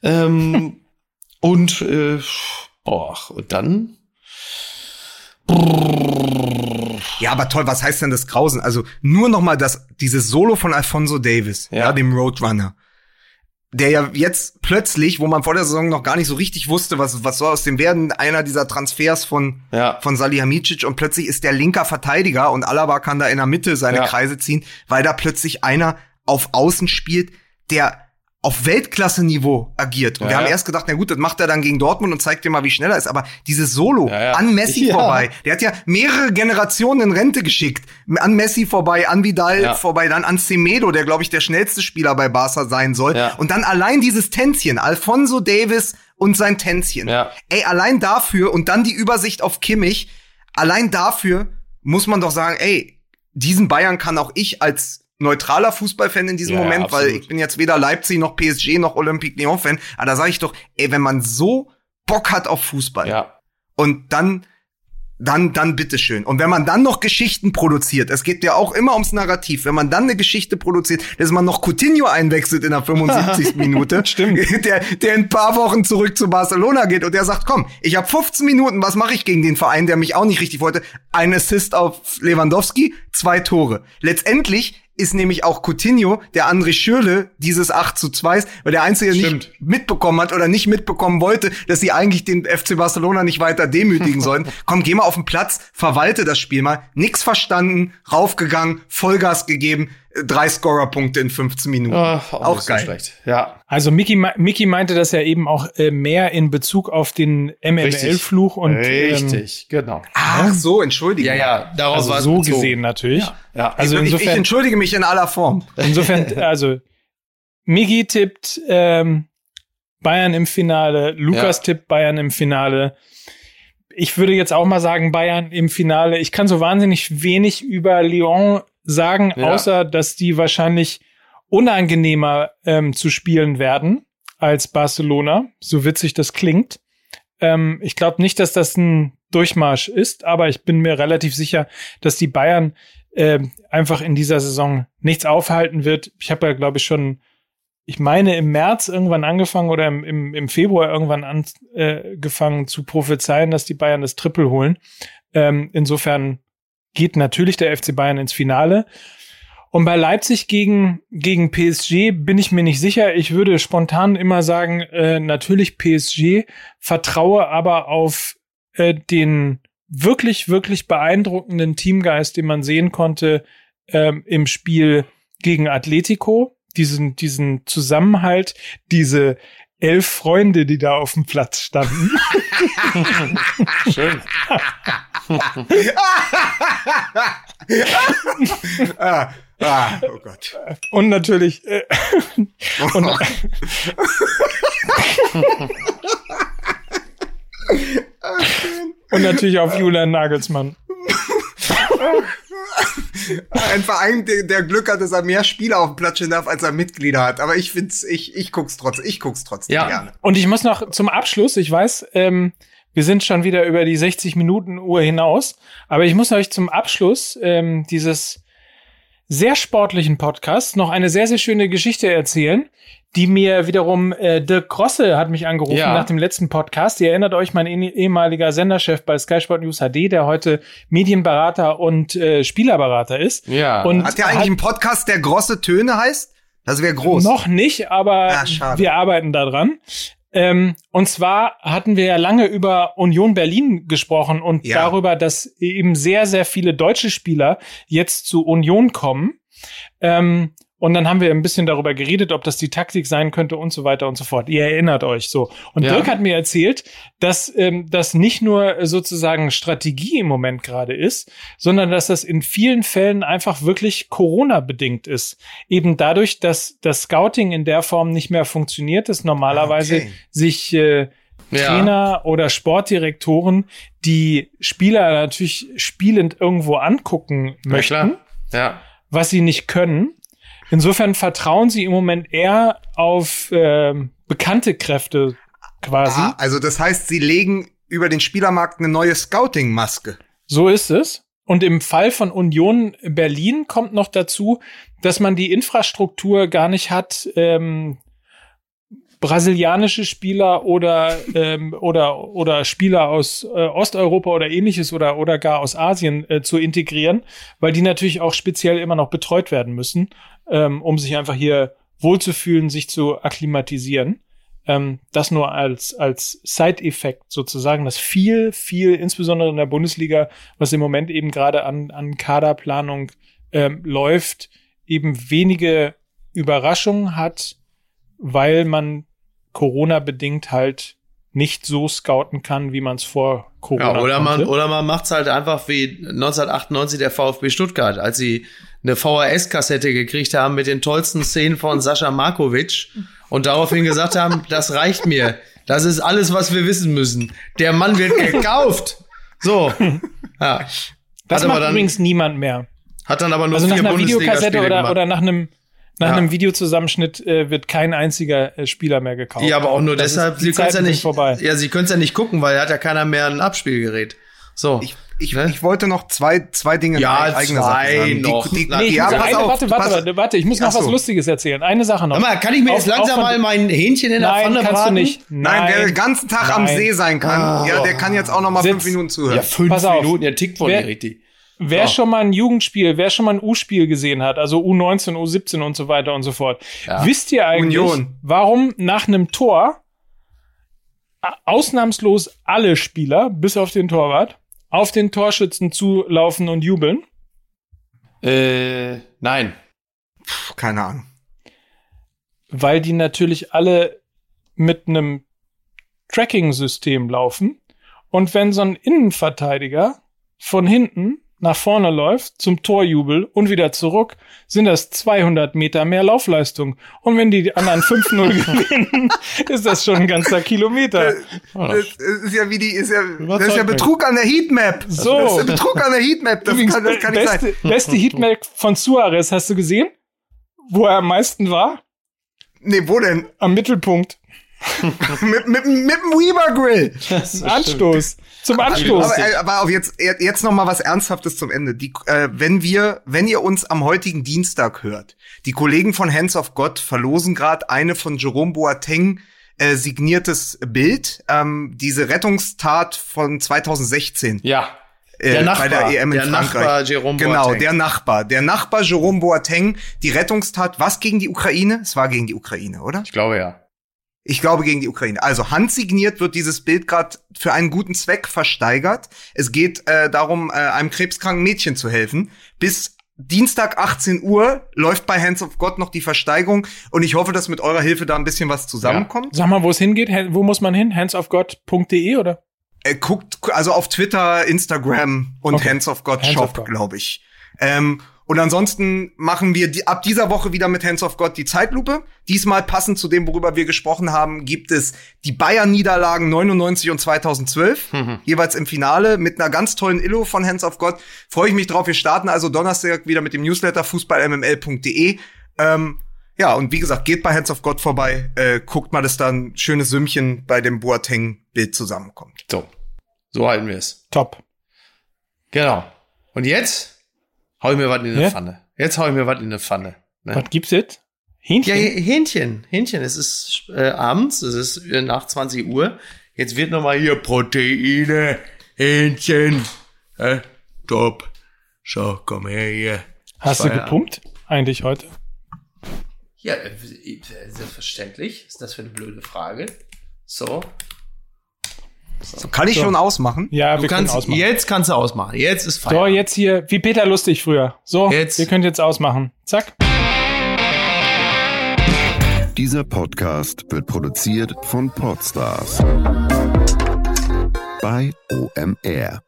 Ähm, und äh, boah, und dann
Ja, aber toll, was heißt denn das Grausen? Also nur noch mal das dieses Solo von Alfonso Davis, ja,
Ja.
dem Roadrunner. Der ja jetzt plötzlich, wo man vor der Saison noch gar nicht so richtig wusste, was was soll aus dem werden, einer dieser Transfers von
Ja.
von Salihamidzic und plötzlich ist der linker Verteidiger und Alaba kann da in der Mitte seine
Ja.
Kreise ziehen, weil da plötzlich einer auf Außen spielt, der auf Weltklasse-Niveau agiert. Und
Ja,
wir haben
ja.
erst gedacht, na gut, das macht er dann gegen Dortmund und zeigt dir mal, wie schnell er ist. Aber dieses Solo
Ja, ja.
an Messi
Ja.
vorbei, der hat ja mehrere Generationen in Rente geschickt. An Messi vorbei, an Vidal
Ja.
vorbei, dann an Semedo, der, glaube ich, der schnellste Spieler bei Barca sein soll.
Ja.
Und dann allein dieses Tänzchen, Alfonso Davis und sein Tänzchen.
Ja.
Ey, allein dafür und dann die Übersicht auf Kimmich, allein dafür muss man doch sagen, ey, diesen Bayern kann auch ich als neutraler Fußballfan in diesem
Ja,
Moment, weil
absolut.
ich bin jetzt weder Leipzig noch PSG noch Olympique Lyon Fan, aber da sage ich doch, ey, wenn man so Bock hat auf Fußball
ja,
und dann dann, dann bitteschön. Und wenn man dann noch Geschichten produziert, es geht ja auch immer ums Narrativ, wenn man dann eine Geschichte produziert, dass man noch Coutinho einwechselt in der 75. Minute,
Stimmt.
Der, der in ein paar Wochen zurück zu Barcelona geht und der sagt, komm, ich habe 15 Minuten, was mache ich gegen den Verein, der mich auch nicht richtig wollte? Ein Assist auf Lewandowski, zwei Tore. Letztendlich ist nämlich auch Coutinho, der André Schürle, dieses 8 zu 2, weil der Einzige der
Stimmt.
nicht mitbekommen hat oder nicht mitbekommen wollte, dass sie eigentlich den FC Barcelona nicht weiter demütigen sollten. Komm, geh mal auf den Platz, verwalte das Spiel mal. Nix verstanden, raufgegangen, Vollgas gegeben, drei Scorerpunkte in 15 Minuten.
Ah, auch,
auch geil.
So schlecht. Ja,
Also Mickey, Mickey meinte das ja eben auch äh, mehr in Bezug auf den MML-Fluch und ähm,
richtig, genau.
Ach so, Entschuldigung.
Ja, ja, darauf
also
war es
so
bezogen.
gesehen natürlich.
Ja,
Also
ich, ich
insofern,
entschuldige mich in aller Form.
insofern, also Miggy tippt ähm, Bayern im Finale, Lukas
Ja.
tippt Bayern im Finale. Ich würde jetzt auch mal sagen Bayern im Finale. Ich kann so wahnsinnig wenig über Lyon sagen,
Ja.
außer dass die wahrscheinlich unangenehmer ähm, zu spielen werden als Barcelona, so witzig das klingt. Ähm, ich glaube nicht, dass das ein Durchmarsch ist, aber ich bin mir relativ sicher, dass die Bayern ähm, einfach in dieser Saison nichts aufhalten wird. Ich habe ja, glaube ich, schon, ich meine, im März irgendwann angefangen oder im, im, im Februar irgendwann angefangen zu prophezeien, dass die Bayern das Triple holen. Ähm, insofern geht natürlich der FC Bayern ins Finale. Und bei Leipzig gegen, gegen PSG bin ich mir nicht sicher. Ich würde spontan immer sagen, äh, natürlich PSG, vertraue aber auf äh, den wirklich, wirklich beeindruckenden Teamgeist, den man sehen konnte ähm, im Spiel gegen Atletico. Diesen, diesen Zusammenhalt, diese elf Freunde, die da auf dem Platz standen.
Schön.
ah, ah, oh Gott.
Und natürlich, äh, und, und natürlich auf Julian Nagelsmann.
Ein Verein, der, der Glück hat, dass er mehr Spieler auf dem Platz stehen darf, als er Mitglieder hat. Aber ich find's, ich, ich guck's trotzdem, ich guck's trotzdem
Ja.
gerne.
Und ich muss noch zum Abschluss, ich weiß, ähm, wir sind schon wieder über die 60 Minuten Uhr hinaus, aber ich muss euch zum Abschluss ähm, dieses sehr sportlichen Podcasts noch eine sehr, sehr schöne Geschichte erzählen, die mir wiederum äh, Dirk Krosse hat mich angerufen
Ja.
nach dem letzten Podcast. Ihr erinnert euch, mein eh- ehemaliger Senderchef bei Sky Sport News HD, der heute Medienberater und äh, Spielerberater ist.
Ja.
Und
Hat der eigentlich einen Podcast, der grosse Töne heißt? Das wäre groß.
Noch nicht, aber
Ah, schade.
wir arbeiten daran. Ähm, und zwar hatten wir ja lange über Union Berlin gesprochen und
Ja.
darüber, dass eben sehr, sehr viele deutsche Spieler jetzt zu Union kommen. Ähm, und dann haben wir ein bisschen darüber geredet, ob das die Taktik sein könnte und so weiter und so fort. Ihr erinnert euch so. Und
Ja.
Dirk hat mir erzählt, dass ähm, das nicht nur sozusagen Strategie im Moment gerade ist, sondern dass das in vielen Fällen einfach wirklich Corona-bedingt ist. Eben dadurch, dass das Scouting in der Form nicht mehr funktioniert, dass normalerweise
Okay.
sich äh,
Ja.
Trainer oder Sportdirektoren die Spieler natürlich spielend irgendwo angucken möchten.
Ja.
was sie nicht können. Insofern vertrauen sie im Moment eher auf ähm, bekannte Kräfte quasi.
Ah, also das heißt, sie legen über den Spielermarkt eine neue Scouting-Maske.
So ist es. Und im Fall von Union Berlin kommt noch dazu, dass man die Infrastruktur gar nicht hat, ähm, brasilianische Spieler oder ähm, oder oder Spieler aus äh, Osteuropa oder ähnliches oder oder gar aus Asien äh, zu integrieren, weil die natürlich auch speziell immer noch betreut werden müssen, ähm, um sich einfach hier wohlzufühlen, sich zu akklimatisieren. Ähm, das nur als als Side-Effekt sozusagen, dass viel viel insbesondere in der Bundesliga, was im Moment eben gerade an an Kaderplanung ähm, läuft, eben wenige Überraschungen hat, weil man Corona bedingt halt nicht so scouten kann, wie man es vor Corona
Ja, oder man,
konnte.
oder man macht's halt einfach wie 1998 der VfB Stuttgart, als sie eine VHS-Kassette gekriegt haben mit den tollsten Szenen von Sascha Markovic und daraufhin gesagt haben, das reicht mir. Das ist alles, was wir wissen müssen. Der Mann wird gekauft. So. Ja.
das
hat aber
macht
dann-
übrigens niemand mehr.
Hat dann aber nur
Also nach
vier
einer Videokassette oder, oder nach einem nach
Ja.
einem Videozusammenschnitt äh, wird kein einziger äh, Spieler mehr gekauft.
Ja, aber auch nur
Das ist-
deshalb,
die
sie können ja
Zeiten sind
nicht,
vorbei.
ja, sie können ja nicht gucken, weil hat ja keiner mehr ein Abspielgerät. So.
Ich, ich,
Ne?
ich wollte noch zwei, zwei Dinge
Ja,
in eigener
zwei
Sache sagen.
noch.
Die, die,
Nee, ich
ja,
eine,
auf,
warte,
pass-
warte, warte, warte, ich muss noch
Ach so.
was Lustiges erzählen. Eine Sache noch.
Mal, kann ich mir
Auf-
jetzt langsam mal mein Hähnchen in der
Nein,
Pfanne
kannst
braten?
du nicht.
Nein, wer den ganzen Tag am
Nein.
See sein kann, ja, der kann jetzt auch noch mal fünf
Sitz.
Minuten zuhören.
Ja, fünf
Pass auf.
Minuten, ihr tickt von
Wer-
dir richtig.
Wer
So.
schon mal ein Jugendspiel, wer schon mal ein U-Spiel gesehen hat, also U19, U17 und so weiter und so fort,
Ja.
wisst ihr eigentlich,
Union.
warum nach einem Tor ausnahmslos alle Spieler, bis auf den Torwart, auf den Torschützen zulaufen und jubeln?
Äh, nein.
Puh, keine Ahnung.
Weil die natürlich alle mit einem Tracking-System laufen. Und wenn so ein Innenverteidiger von hinten nach vorne läuft zum Torjubel und wieder zurück, sind das 200 Meter mehr Laufleistung. Und wenn die anderen 5-0 gewinnen, ist das schon ein ganzer Kilometer.
Das ist ja wie die, ist ja, das ist ja. Betrug an der Heatmap.
So.
Das ist ja Betrug an der Heatmap. Das,
Übrigens,
kann, das kann nicht
beste,
sein.
beste Heatmap von Suarez, hast du gesehen? Wo er am meisten war?
Nee, wo denn?
Am Mittelpunkt.
mit, mit, mit dem Weaver Grill.
Anstoß. Zum Anstoß.
Aber, äh, aber auf jetzt, jetzt noch mal was Ernsthaftes zum Ende. Die, äh, wenn wir, wenn ihr uns am heutigen Dienstag hört, die Kollegen von Hands of God verlosen gerade eine von Jerome Boateng äh, signiertes Bild, ähm, diese Rettungstat von 2016.
Ja.
äh,
Der Nachbar,
bei der EM in
der
Frankreich.
Nachbar Jerome
genau,
Boateng.
der Nachbar. Der Nachbar Jerome Boateng, die Rettungstat, was gegen die Ukraine? Es war gegen die Ukraine, oder?
Ich glaube ja.
Ich glaube gegen die Ukraine. Also handsigniert wird dieses Bild gerade für einen guten Zweck versteigert. Es geht äh, darum, äh, einem krebskranken Mädchen zu helfen. Bis Dienstag 18 Uhr läuft bei Hands of God noch die Versteigerung und ich hoffe, dass mit eurer Hilfe da ein bisschen was zusammenkommt.
Sag mal, wo es hingeht. Wo muss man hin? handsofgod.de oder?
Äh, guckt also auf Twitter, Instagram und
Okay.
Hands of God
Hands
Shop, glaube ich. Ähm, und ansonsten machen wir die, ab dieser Woche wieder mit Hands of God die Zeitlupe. Diesmal passend zu dem, worüber wir gesprochen haben, gibt es die Bayern-Niederlagen 99 und 2012, jeweils im Finale mit einer ganz tollen Illo von Hands of God. Freue ich mich drauf. Wir starten also Donnerstag wieder mit dem Newsletter fußballmml.de. Ähm, ja, und wie gesagt, geht bei Hands of God vorbei, äh, guckt mal, dass da ein schönes Sümmchen bei dem Boateng-Bild zusammenkommt.
So. So halten wir es.
Top.
Genau. Und jetzt hau ich mir was in eine
Ja?
Pfanne. Jetzt hau ich mir was in eine Pfanne. Ne?
Was gibt's jetzt? Hähnchen?
Ja, Hähnchen, Hähnchen. Es ist äh, abends, es ist äh, nach 20 Uhr. Jetzt wird noch mal hier Proteine, Hähnchen. Äh, top. So, komm her hier.
Hast du
Feierabend.
gepumpt eigentlich heute?
Ja, äh, selbstverständlich. Ist das für eine blöde Frage? So.
Kann ich
So.
schon ausmachen?
Ja,
Du
wir können
kannst,
ausmachen.
jetzt kannst du ausmachen. Jetzt ist
So,
Feierabend.
jetzt hier, wie Peter Lustig früher. So,
Jetzt.
ihr könnt jetzt ausmachen. Zack.
Dieser Podcast wird produziert von Podstars bei OMR.